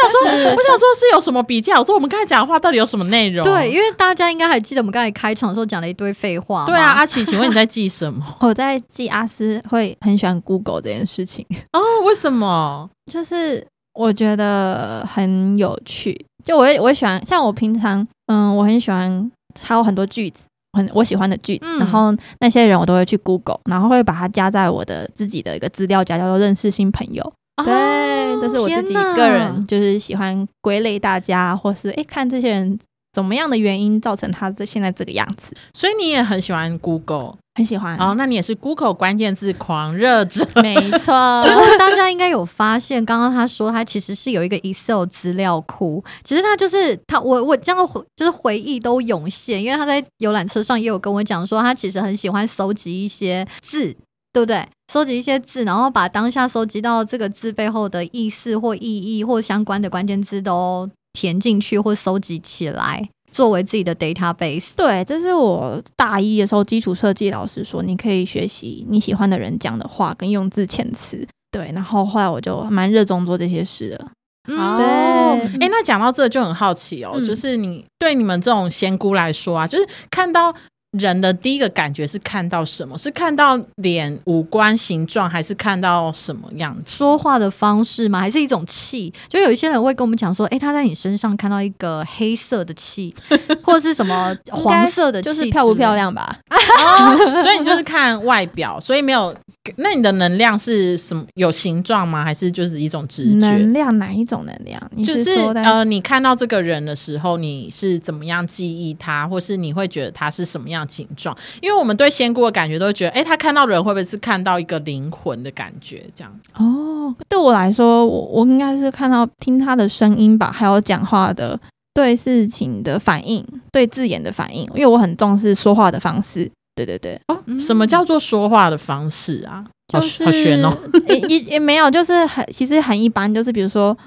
我想说，我想说是有什么笔记啊？我说我们刚才讲的话到底有什么内容？对，因为大家应该还记得我们刚才开场的时候讲了一堆废话嘛。对啊，阿奇，请问你在记什么？我在记阿斯会很喜欢 Google 这件事情，哦，为什么？就是我觉得很有趣。就我也我也喜欢，像我平常嗯，我很喜欢抄很多句子，很我喜欢的句子，嗯然后那些人我都会去 Google，然后会把它加在我的自己的一个资料夹，叫做认识新朋友。对，这是我自己个人就是喜欢归类大家，或是诶看这些人怎么样的原因造成他这现在这个样子，所以你也很喜欢 Google 很喜欢。哦？那你也是 Google 关键字狂热者。没错，大家应该有发现，刚刚他说他其实是有一个 Excel 资料库，其实他就是他，我我这样回就是回忆都涌现，因为他在游览车上也有跟我讲说，他其实很喜欢搜集一些字，对不对？收集一些字，然后把当下收集到这个字背后的意思或意义或相关的关键字都填进去或收集起来，作为自己的 database。对，这是我大一的时候基础设计老师说，你可以学习你喜欢的人讲的话跟用字遣词。对，然后后来我就蛮热衷做这些事的。嗯哦，对哎、那讲到这就很好奇哦，嗯就是你对你们这种仙姑来说啊，就是看到人的第一个感觉是看到什么？是看到脸、五官、形状，还是看到什么样子？说话的方式吗？还是一种气？就有一些人会跟我们讲说，哎，他在你身上看到一个黑色的气，或者是什么黄色的气，就是漂不漂？亮吧？哦，所以你就是看外表，所以没有。那你的能量是什么？有形状吗？还是就是一种直觉？能量哪一种能量？你就是呃，你看到这个人的时候，你是怎么样记忆他，或是你会觉得他是什么样形状？因为我们对仙姑的感觉都觉得，哎，他看到人会不会是看到一个灵魂的感觉？这样哦，对我来说，我我应该是看到听他的声音吧，还有讲话的对事情的反应，对字眼的反应，因为我很重视说话的方式。对对对，哦，嗯什么叫做说话的方式啊？好就是好玄哦。也也也没有，就是很其实很一般，就是比如说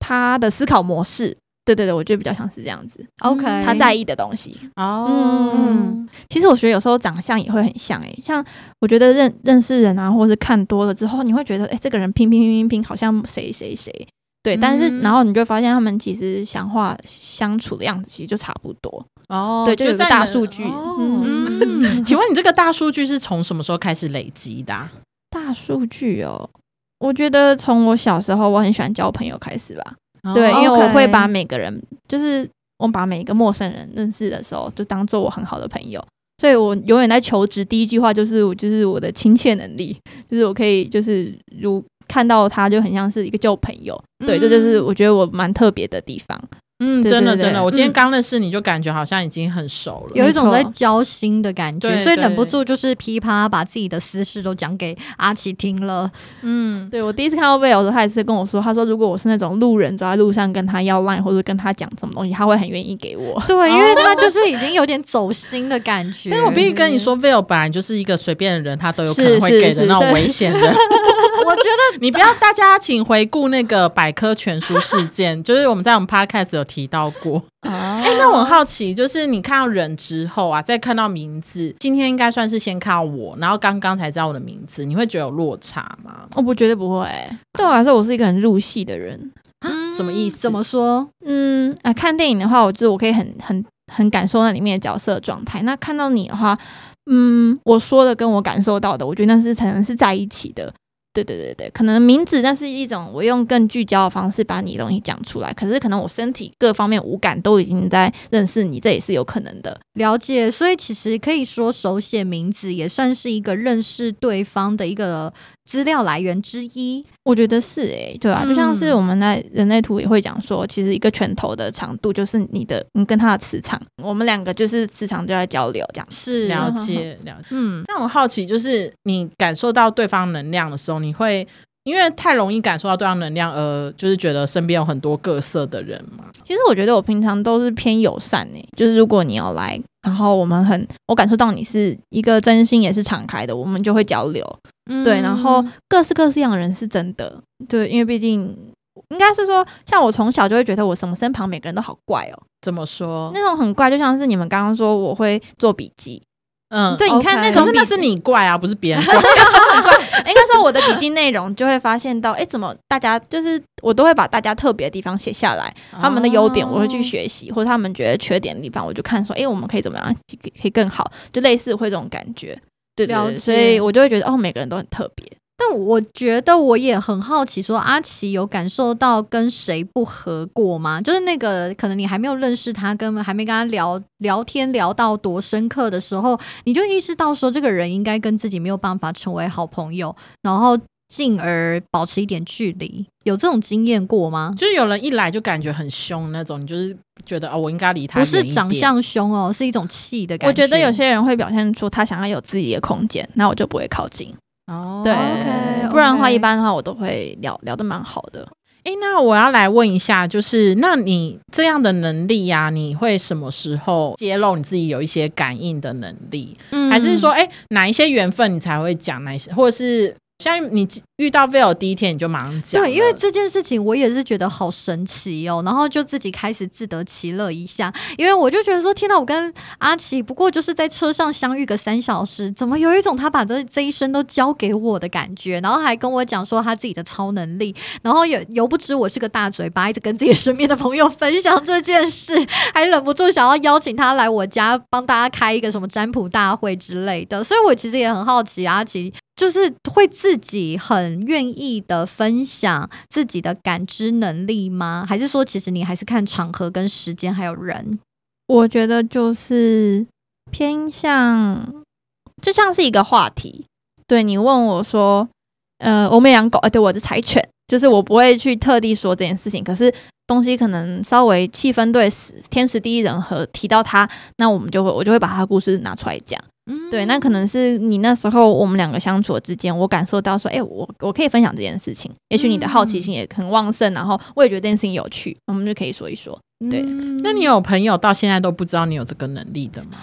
他的思考模式。对对对，我觉得比较像是这样子，OK，他在意的东西。哦，嗯其实我觉得有时候长相也会很像诶、像我觉得认认识人啊，或是看多了之后，你会觉得诶、这个人拼拼拼拼拼，好像谁谁谁。对，但是嗯然后你就会发现他们其实讲话相处的样子其实就差不多。哦对就有个在你的大数据哦嗯嗯，请问你这个大数据是从什么时候开始累积的啊、大数据哦，我觉得从我小时候我很喜欢交朋友开始吧。对，因为我会把每个人，就是我把每一个陌生人认识的时候，就当做我很好的朋友。所以我永远在求职，第一句话就是我就是我的亲切能力，就是我可以就是如看到他就很像是一个旧朋友。对，这就是我觉得我蛮特别的地方。嗯，真的真的，我今天嗯刚认识你就感觉好像已经很熟了。有一种在交心的感觉，所以忍不住就是噼啪把自己的私事都讲给阿奇听了。嗯，对我第一次看到贝尔的时候，他也是跟我说，他说如果我是那种路人走在路上跟他要 line 或者跟他讲什么东西，他会很愿意给我。对，因为他就是已经有点走心的感觉。但是我必须跟你说，Vil 本来就是一个随便的人，他都有可能会给的那种危险的。我觉得 你不要，大家请回顾那个百科全书事件，就是我们在我们 podcast 有提到过。哎哎、那我很好奇，就是你看到人之后啊，再看到名字，今天应该算是先看到我，然后刚刚才知道我的名字，你会觉得有落差吗？我不绝对不会、对我来说，我是一个很入戏的人。嗯什么意思怎么说？嗯，啊，看电影的话，我就是我可以很很很感受那里面的角色的状态。那看到你的话，嗯，我说的跟我感受到的，我觉得那是才能是在一起的。对对对对，可能名字那是一种我用更聚焦的方式把你东西讲出来，可是可能我身体各方面五感都已经在认识你，这也是有可能的。了解，所以其实可以说手写名字也算是一个认识对方的一个资料来源之一。我觉得是诶、对啊，就像是嗯我们在人类图也会讲说，其实一个拳头的长度就是你的你跟他的磁场，我们两个就是磁场就在交流这样。是了解了解。嗯，让我好奇，就是你感受到对方能量的时候，你会因为太容易感受到对方能量，而就是觉得身边有很多各色的人嘛？其实我觉得我平常都是偏友善诶、就是如果你要来，然后我们很，我感受到你是一个真心也是敞开的，我们就会交流。嗯对，然后各式各式样的人是真的，对，因为毕竟应该是说，像我从小就会觉得我什么身旁每个人都好怪哦，怎么说？那种很怪，就像是你们刚刚说我会做笔记，嗯，对，你看那种笔可是那是你怪啊，不是别人 怪。应该说我的笔记内容就会发现到，哎，怎么大家就是我都会把大家特别的地方写下来，他们的优点我会去学习，或者他们觉得缺点的地方，我就看说，哎，我们可以怎么样可以更好，就类似会这种感觉。对对對，所以我就会觉得哦，每个人都很特别。但我觉得我也很好奇，说阿奇有感受到跟谁不合过吗？就是那个可能你还没有认识他，跟还没跟他聊聊天聊到多深刻的时候，你就意识到说这个人应该跟自己没有办法成为好朋友，然后进而保持一点距离。有这种经验过吗？就是有人一来就感觉很凶那种，你就是觉得哦，我应该离他不是长相凶哦，是一种气的感觉我觉得有些人会表现出他想要有自己的空间，那我就不会靠近。哦。对 OK，不然的话，一般的话我都会聊聊的蛮好的。哎，那我要来问一下，就是那你这样的能力呀、你会什么时候揭露你自己有一些感应的能力？嗯还是说，哎，哪一些缘分你才会讲？哪些，或者是像你遇到 Vil 第一天你就马上讲？对，因为这件事情我也是觉得好神奇哦，然后就自己开始自得其乐一下，因为我就觉得说，天哪，我跟阿奇不过就是在车上相遇个三小时，怎么有一种他把这这一生都交给我的感觉，然后还跟我讲说他自己的超能力，然后也由不知我是个大嘴巴，一直跟自己身边的朋友分享这件事，还忍不住想要邀请他来我家帮大家开一个什么占卜大会之类的，所以我其实也很好奇，阿奇就是会自己很愿意的分享自己的感知能力吗？还是说其实你还是看场合跟时间还有人？我觉得就是偏向，就像是一个话题。对你问我说，呃，我们养狗，呃，对我是柴犬，就是我不会去特地说这件事情，可是东西可能稍微气氛对时天时地利人和提到它，那我们就会我就会把他的故事拿出来讲。嗯对，那可能是你那时候我们两个相处之间，我感受到说，哎、我我可以分享这件事情，也许你的好奇心也很旺盛，然后我也觉得这件事情有趣，我们就可以说一说。对嗯那你有朋友到现在都不知道你有这个能力的吗？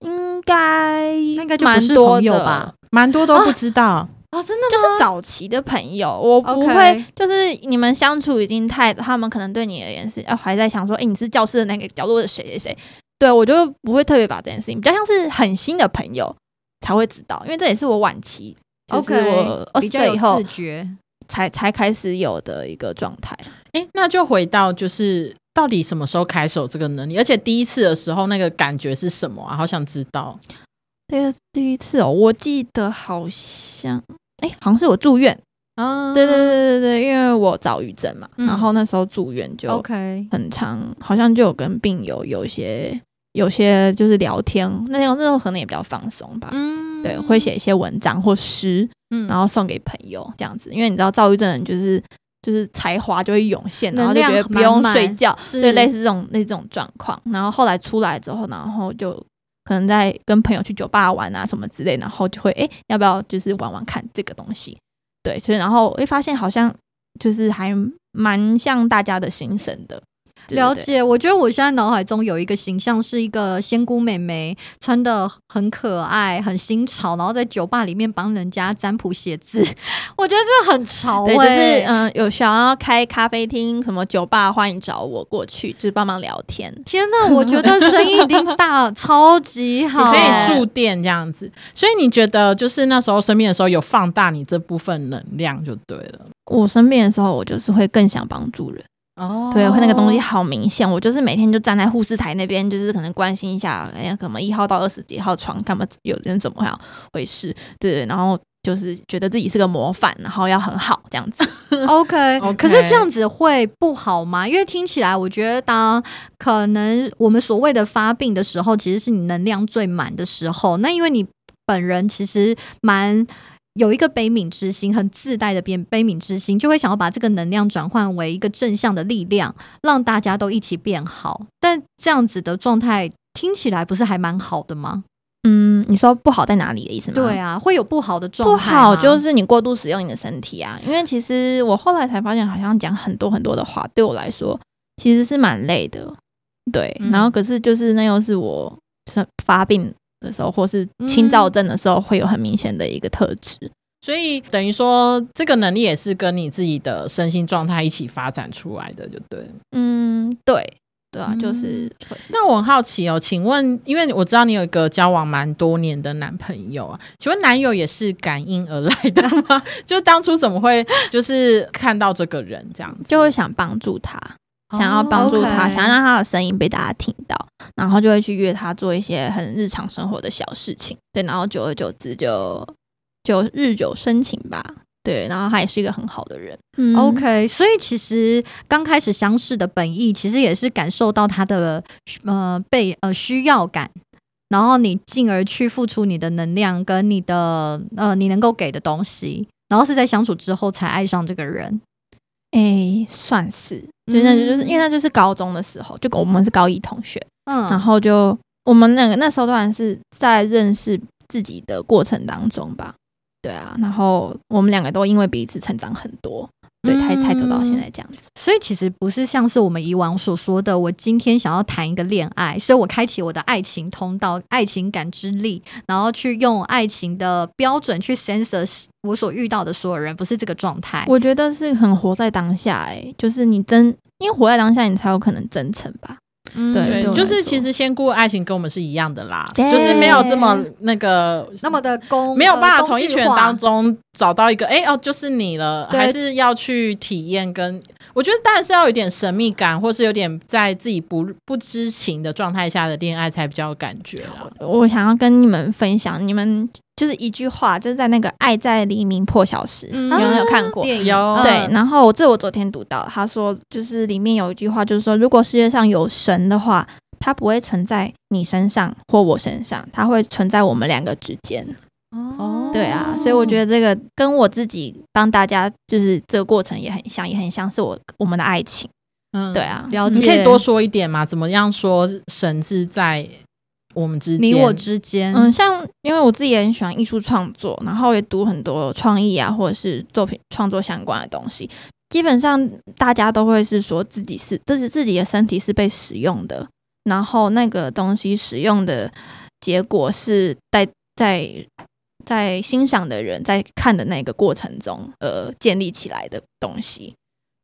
应该应该就不是蛮多的朋友吧？蛮多都不知道。啊，真的吗就是早期的朋友，我不会，就是你们相处已经太，他们可能对你而言是，啊，还在想说，哎、你是教室的那个角落的谁谁谁，对我就不会特别把这件事情，比较像是很新的朋友才会知道，因为这也是我晚期，就是 OK，我二十比较有岁以后自觉。才才开始有的一个状态。哎，那就回到就是到底什么时候开始有这个能力？而且第一次的时候那个感觉是什么啊？好想知道。这个第一次哦，我记得好像，哎，好像是我住院。啊，对对对对对，因为我躁郁症嘛，嗯然后那时候住院就 OK，很长，好像就有跟病友有一些有些就是聊天，那种那种可能也比较放松吧。嗯对，会写一些文章或诗，嗯然后送给朋友这样子，因为你知道躁郁症人就是就是才华就会涌现，然后就觉得不用睡觉，是对，类似这种那种状况。然后后来出来之后，然后就可能在跟朋友去酒吧玩啊什么之类，然后就会哎、诶要不要就是玩玩看这个东西？对，所以然后会发现好像就是还蛮像大家的心声的。对对对了解，我觉得我现在脑海中有一个形象是一个仙姑妹妹，穿的很可爱、很新潮，然后在酒吧里面帮人家占卜写字，我觉得这很潮、欸，对，就是嗯、呃有想要开咖啡厅、什么酒吧，欢迎找我过去，就是帮忙聊天。天哪，我觉得生意一定大，超级好，可以住店这样子，所以你觉得就是那时候生病的时候有放大你这部分能量就对了。我生病的时候，我就是会更想帮助人。哦对，会那个东西好明显。我就是每天就站在护士台那边，就是可能关心一下，哎呀，可能一号到二十几号床，他们有人怎么样回事，对，然后就是觉得自己是个模范，然后要很好这样子。OK，, OK 可是这样子会不好吗？因为听起来，我觉得当可能我们所谓的发病的时候，其实是你能量最满的时候。那因为你本人其实蛮有一个悲悯之心，很自带的悲悲悯之心，就会想要把这个能量转换为一个正向的力量，让大家都一起变好。但这样子的状态听起来不是还蛮好的吗？嗯，你说不好在哪里的意思吗？对啊，会有不好的状不态不好就是你过度使用你的身体啊，因为其实我后来才发现，好像讲很多很多的话，对我来说其实是蛮累的。对，嗯然后可是就是那又是我生发病的时候，或是轻躁症的时候，会有很明显的一个特质。所以等于说这个能力也是跟你自己的身心状态一起发展出来的，就对。嗯，对，对啊，嗯就是那我很好奇哦，请问，因为我知道你有一个交往蛮多年的男朋友啊，请问男友也是感应而来的吗？就当初怎么会就是看到这个人这样子？就会想帮助他，想要帮助他想要让他的声音被大家听到，然后就会去约他做一些很日常生活的小事情。对，然后久而久之就就日久生情吧。对，然后他也是一个很好的人。嗯 OK，所以其实刚开始相识的本意，其实也是感受到他的呃被呃需要感，然后你进而去付出你的能量跟你的呃你能够给的东西，然后是在相处之后才爱上这个人。诶，算是，就那就是、因为那就是高中的时候，就我们是高一同学，嗯，然后就我们两个那时候当然是在认识自己的过程当中吧。对啊，然后我们两个都因为彼此成长很多，对，才才走到现在这样子。所以其实不是像是我们以往所说的，我今天想要谈一个恋爱，所以我开启我的爱情通道、爱情感知力，然后去用爱情的标准去 sensor 我所遇到的所有人，不是这个状态。我觉得是很活在当下、欸，就是你真，因为活在当下，你才有可能真诚吧。嗯对就是其实先顾爱情跟我们是一样的啦，就是没有这么那个那么的公没有办法呃从一群人当中找到一个，哎、哦，就是你了，还是要去体验跟。我觉得当然是要有点神秘感，或是有点在自己不不知情的状态下的恋爱才比较有感觉啦。我想要跟你们分享，你们就是一句话，就是在那个《爱在黎明破晓时》嗯你们有看过？有嗯对，然后这我昨天读到，他说就是里面有一句话，就是说，如果世界上有神的话，它不会存在你身上或我身上，它会存在我们两个之间。哦对啊，所以我觉得这个跟我自己帮大家就是这个过程也很像，也很像是我我们的爱情。嗯对，啊，了解，你可以多说一点吗？怎么样说神是在我们之间？你我之间，嗯，像因为我自己也很喜欢艺术创作，然后也读很多创意啊，或者是作品创作相关的东西。基本上大家都会是说自己是，就是自己的身体是被使用的，然后那个东西使用的结果是在在在欣赏的人在看的那个过程中，呃，建立起来的东西。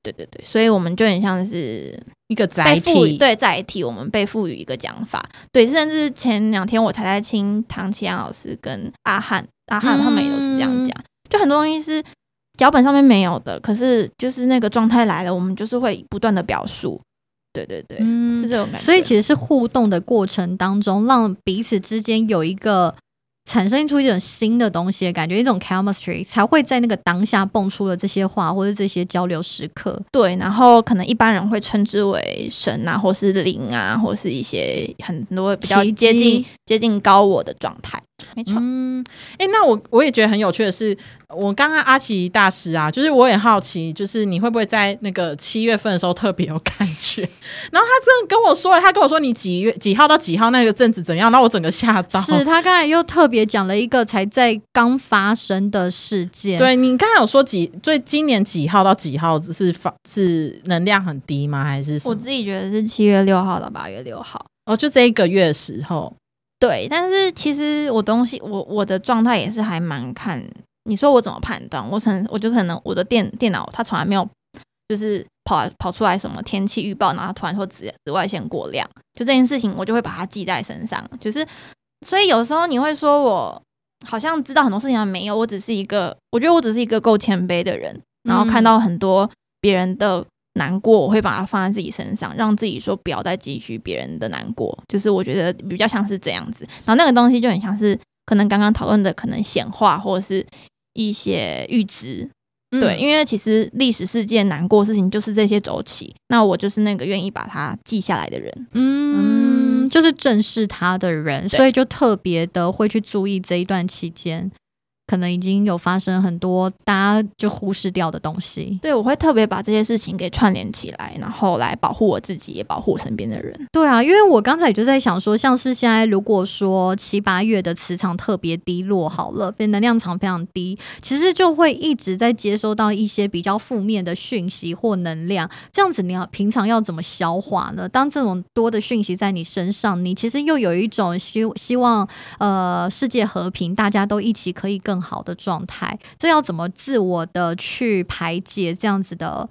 对对对，所以我们就很像是一个载体，对载体，我们被赋予一个讲法。对，甚至前两天我才在听唐奇阳老师跟阿汉，阿汉他们也都是这样讲，就很多东西是脚本上面没有的，可是就是那个状态来了，我们就是会不断的表述。对对对，嗯是这种感觉。所以其实是互动的过程当中，让彼此之间有一个产生出一种新的东西的感觉，一种 chemistry，才会在那个当下蹦出了这些话或者这些交流时刻。对，然后可能一般人会称之为神啊，或是灵啊，或是一些很多比较接近接近高我的状态。没错，嗯，哎、那我我也觉得很有趣的是，我刚刚阿奇大师啊，就是我也好奇，就是你会不会在那个七月份的时候特别有感觉？然后他真的跟我说了，他跟我说你几月几号到几号那个阵子怎样，然后我整个吓到。是他刚才又特别讲了一个才在刚发生的事件，对你刚才有说几，最今年几号到几号只是发是能量很低吗？还是我自己觉得是七月六号到八月六号。哦，就这一个月的时候，对，但是其实我东西，我我的状态也是还蛮看。你说我怎么判断？我可能我就可能我的电电脑它从来没有就是跑跑出来什么天气预报，然后突然说紫紫外线过量，就这件事情我就会把它记在身上。就是所以有时候你会说我好像知道很多事情，没有，我只是一个，我觉得我只是一个够谦卑的人，然后看到很多别人的难过，我会把它放在自己身上，让自己说不要再汲取别人的难过。就是我觉得比较像是这样子，然后那个东西就很像是可能刚刚讨论的可能显化或者是一些预知。嗯对，因为其实历史事件难过的事情就是这些周期，那我就是那个愿意把它记下来的人。嗯，就是正视他的人，所以就特别的会去注意这一段期间，可能已经有发生很多大家就忽视掉的东西。对，我会特别把这些事情给串联起来，然后来保护我自己，也保护我身边的人。对啊，因为我刚才也就在想说，像是现在如果说七八月的磁场特别低落，好了，变能量场非常低，其实就会一直在接收到一些比较负面的讯息或能量。这样子，你要平常要怎么消化呢？当这种多的讯息在你身上，你其实又有一种希希望呃世界和平，大家都一起可以更好的状态。这要怎么自我的去排解这样子的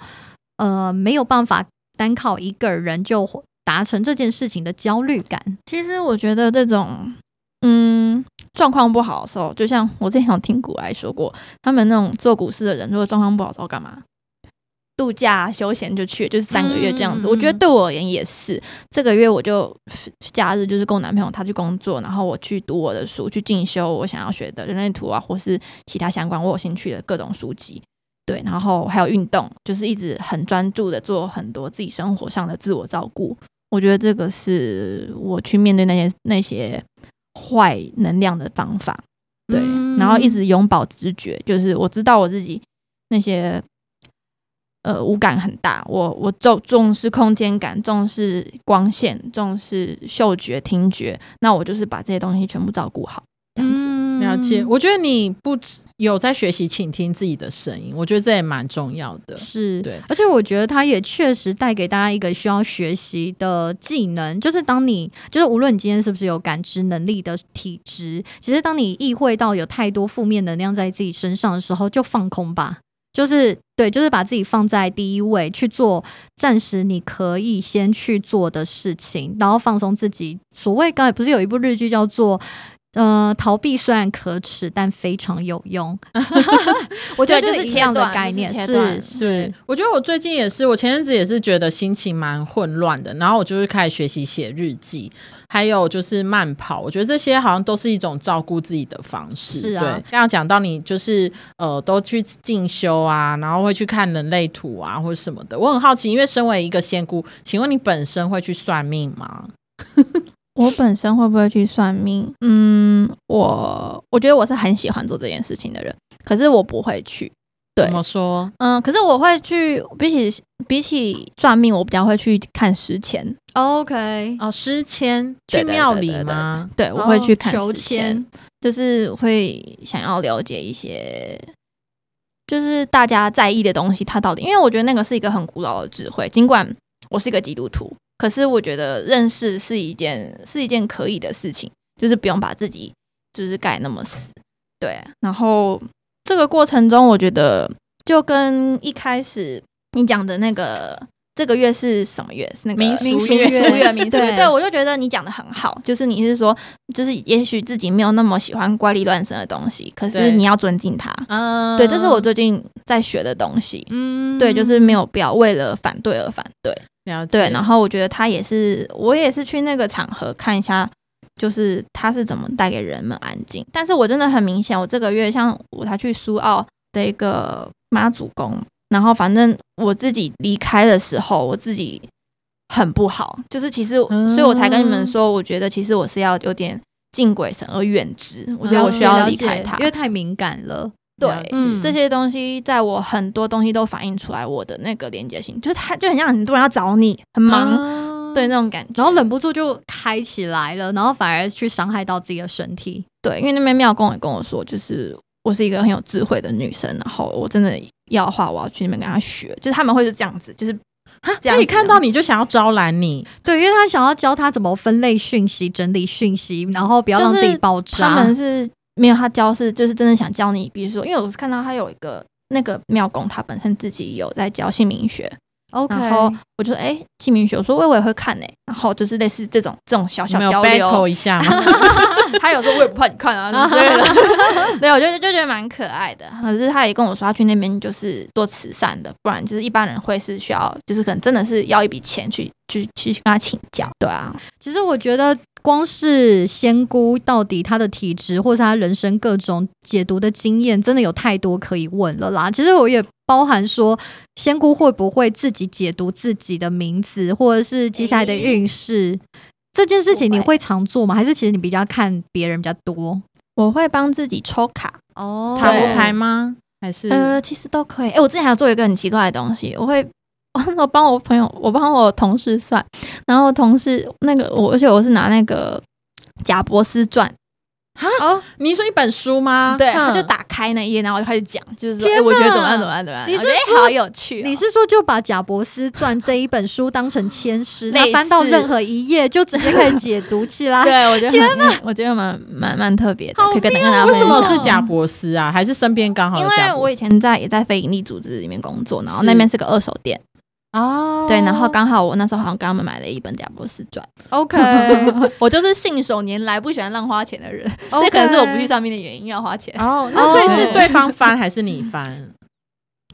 呃没有办法单靠一个人就达成这件事情的焦虑感。其实我觉得这种，嗯，状况不好的时候，就像我之前有听古来说过，他们那种做股市的人，如果状况不好的时候干嘛？度假休闲就去，就是三个月这样子。嗯我觉得对我而言也是，这个月我就假日就是跟我男朋友他去工作，然后我去读我的书，去进修我想要学的人类图啊，或是其他相关我有兴趣的各种书籍。对，然后还有运动，就是一直很专注的做很多自己生活上的自我照顾。我觉得这个是我去面对那些那些坏能量的方法。对，嗯然后一直永葆直觉，就是我知道我自己那些呃五感很大，我我重重视空间感，重视光线，重视嗅觉、听觉，那我就是把这些东西全部照顾好，这样子。嗯了解。我觉得你不只有在学习倾听自己的声音，我觉得这也蛮重要的。是，对，而且我觉得它也确实带给大家一个需要学习的技能，就是当你就是无论你今天是不是有感知能力的体质，其实当你意会到有太多负面能量在自己身上的时候，就放空吧。就是对，就是把自己放在第一位去做暂时你可以先去做的事情，然后放松自己。所谓刚才不是有一部日剧叫做呃，逃避虽然可耻，但非常有用。我觉得就是是一样的概念，是是，我觉得我最近也是，我前阵子也是觉得心情蛮混乱的，然后我就是开始学习写日记，还有就是慢跑，我觉得这些好像都是一种照顾自己的方式。是啊对，刚刚讲到你就是呃都去进修啊，然后会去看人类图啊或者什么的，我很好奇，因为身为一个仙姑，请问你本身会去算命吗？我本身会不会去算命？嗯，我我觉得我是很喜欢做这件事情的人，可是我不会去。对怎么说？嗯，可是我会去，比起比起算命，我比较会去看时签。OK，哦，诗签对对去庙里吗？对，我会去看求时签，签，就是会想要了解一些，就是大家在意的东西，它到底，因为我觉得那个是一个很古老的智慧。尽管我是一个基督徒，可是我觉得认识是一件是一件可以的事情，就是不用把自己就是盖那么死。对，然后这个过程中，我觉得就跟一开始你讲的那个。这个月是什么月？是那个民俗民俗月月，月民俗月。对对，我就觉得你讲的很好，就是你是说，就是也许自己没有那么喜欢怪力乱神的东西，可是你要尊敬它。嗯，对，这是我最近在学的东西。嗯对，就是没有必要为了反对而反对。了解。对，然后我觉得他也是，我也是去那个场合看一下，就是他是怎么带给人们安静。但是我真的很明显，我这个月像我才去苏澳的一个妈祖宫，然后反正我自己离开的时候，我自己很不好，就是其实，嗯所以我才跟你们说，我觉得其实我是要有点敬鬼神而远之，我觉得我需要离开他，因为太敏感了。对嗯这些东西，在我很多东西都反映出来我的那个连接性，就是他就很像很多人要找你，很忙，啊对那种感觉。然后忍不住就开起来了，然后反而去伤害到自己的身体。对，因为那边妙公也跟我说，就是我是一个很有智慧的女生，然后我真的要的话，我要去那边跟他学，就是他们会是这样子，就是这样一看到你就想要招揽你，对，因为他想要教他怎么分类讯息、整理讯息，然后不要让自己爆炸。他们是没有他教是就是真的想教你，比如说，因为我是看到他有一个那个庙公，他本身自己有在教姓名学，OK，然后我就说，哎、姓名学，我说我我也会看呢、然后就是类似这种这种小小交 battle 流，一下？他有时候我也不怕你看啊之类的，对，我就就觉得蛮可爱的。可是他也跟我说，他去那边就是做慈善的，不然就是一般人会是需要，就是可能真的是要一笔钱去去去跟他请教，对啊，其实我觉得，光是仙姑到底她的体质，或是她人生各种解读的经验，真的有太多可以问了啦。其实我也包含说，仙姑会不会自己解读自己的名字，或者是接下来的运势。这件事情你会会常做吗？还是其实你比较看别人比较多？我会帮自己抽卡，哦塔罗牌吗？还是呃，其实都可以。哎、我之前还有做一个很奇怪的东西，我会。我帮我朋友，我帮我同事算，然后同事那个我，而且我是拿那个贾伯斯传，哦，你说一本书吗？对，嗯他就打开那一页，然后我就开始讲，就是说，天哎我觉得怎么样怎么样怎么样，你是我觉得哎说好有趣哦、你是说就把贾伯斯传这一本书当成签诗，那翻到任何一页就直接开始解读起来？对，我觉得天哪，我觉得蛮蛮蛮特别的，可以大家为什么是贾伯斯啊？还是身边刚好因有贾伯斯？为我以前在也在非营利组织里面工作，然后那边是个二手店，哦，对，然后刚好我那时候好像跟他们买了一本贾博士传，OK，我就是信手拈来，不喜欢乱花钱的人，这可能是我不去上面的原因，要花钱，哦，那所以是对方翻还是你翻？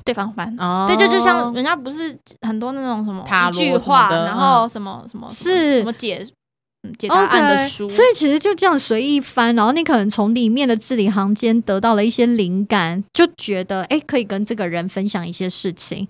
对方翻。哦，对，就就像人家不是很多那种什么一句话，然后什么什么是。什么解嗯解答案的书，所以其实就这样随意翻，然后你可能从里面的字里行间得到了一些灵感，就觉得哎，诶可以跟这个人分享一些事情。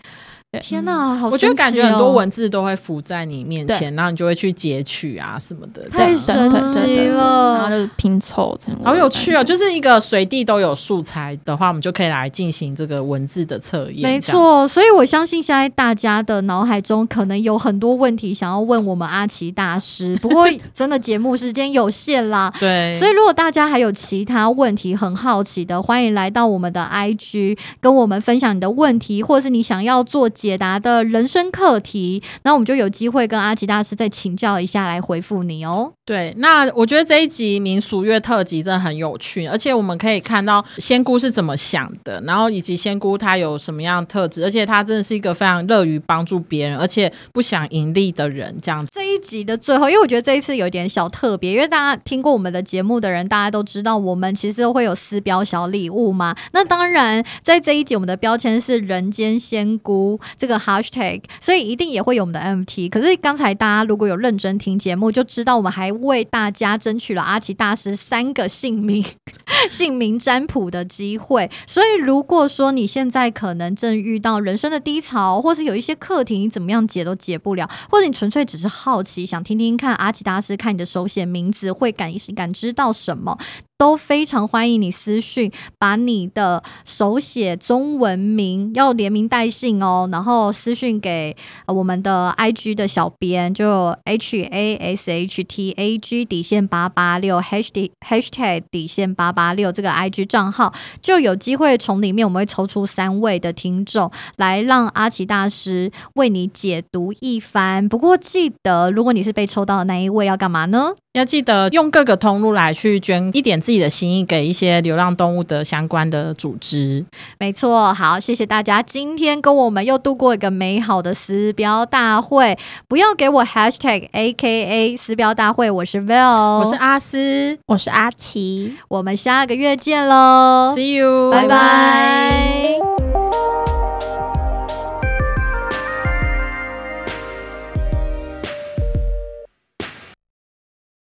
对。天哪，好我觉得神奇感觉很多哦。文字都会浮在你面前，然后你就会去截取啊什么的，太神奇对对对。了。然后就是拼凑成好有趣哦！就是一个随地都有素材的话，我们就可以来进行这个文字的测验。没，错，所以我相信现在大家的脑海中可能有很多问题想要问我们阿奇大师，不过真的节目时间有限啦。对，所以，如果大家还有其他问题很好奇的，欢迎来到我们的 IG 跟我们分享你的问题，或者是你想要做解答的人生课题，那我们就有机会跟阿奇大师再请教一下，来回复你哦。对，那我觉得这一集民俗乐特辑真的很有趣，而且我们可以看到仙姑是怎么想的，然后以及仙姑她有什么样的特质，而且她真的是一个非常乐于帮助别人，而且不想盈利的人，这样。这一集的最后，因为我觉得这一次有点小特别，因为大家听过我们的节目的人，大家都知道我们其实会有私标小礼物嘛。那当然，在这一集我们的标签是“人间仙姑”这个 hashtag，所以一定也会有我们的 MT。可是刚才大家如果有认真听节目，就知道我们还为大家争取了阿奇大师三个姓名 姓名占卜的机会。所以如果说你现在可能正遇到人生的低潮，或是有一些课题你怎么样解都解不了，或者你纯粹只是好奇，想听听看阿奇大师看你的手写名字会感感知到什么，都非常欢迎你私讯，把你的手写中文名要连名带姓哦，然后私讯给、我们的 IG 的小编，就 H A S H T A G 底线八八六 hashtag hashtag 底线八八六这个 IG 账号，就有机会从里面我们会抽出三位的听众，来让阿奇大师为你解读一番。不过记得，如果你是被抽到的那一位，要干嘛呢？要记得用各个通路来去捐一点自己的心意给一些流浪动物的相关的组织。没错，好，谢谢大家，今天跟我们又度过一个美好的撕标大会。不要给我 hashtag A K A 撕标大会，我是 Vel，我是阿斯我是阿奇。我们下个月见喽，，See you，拜拜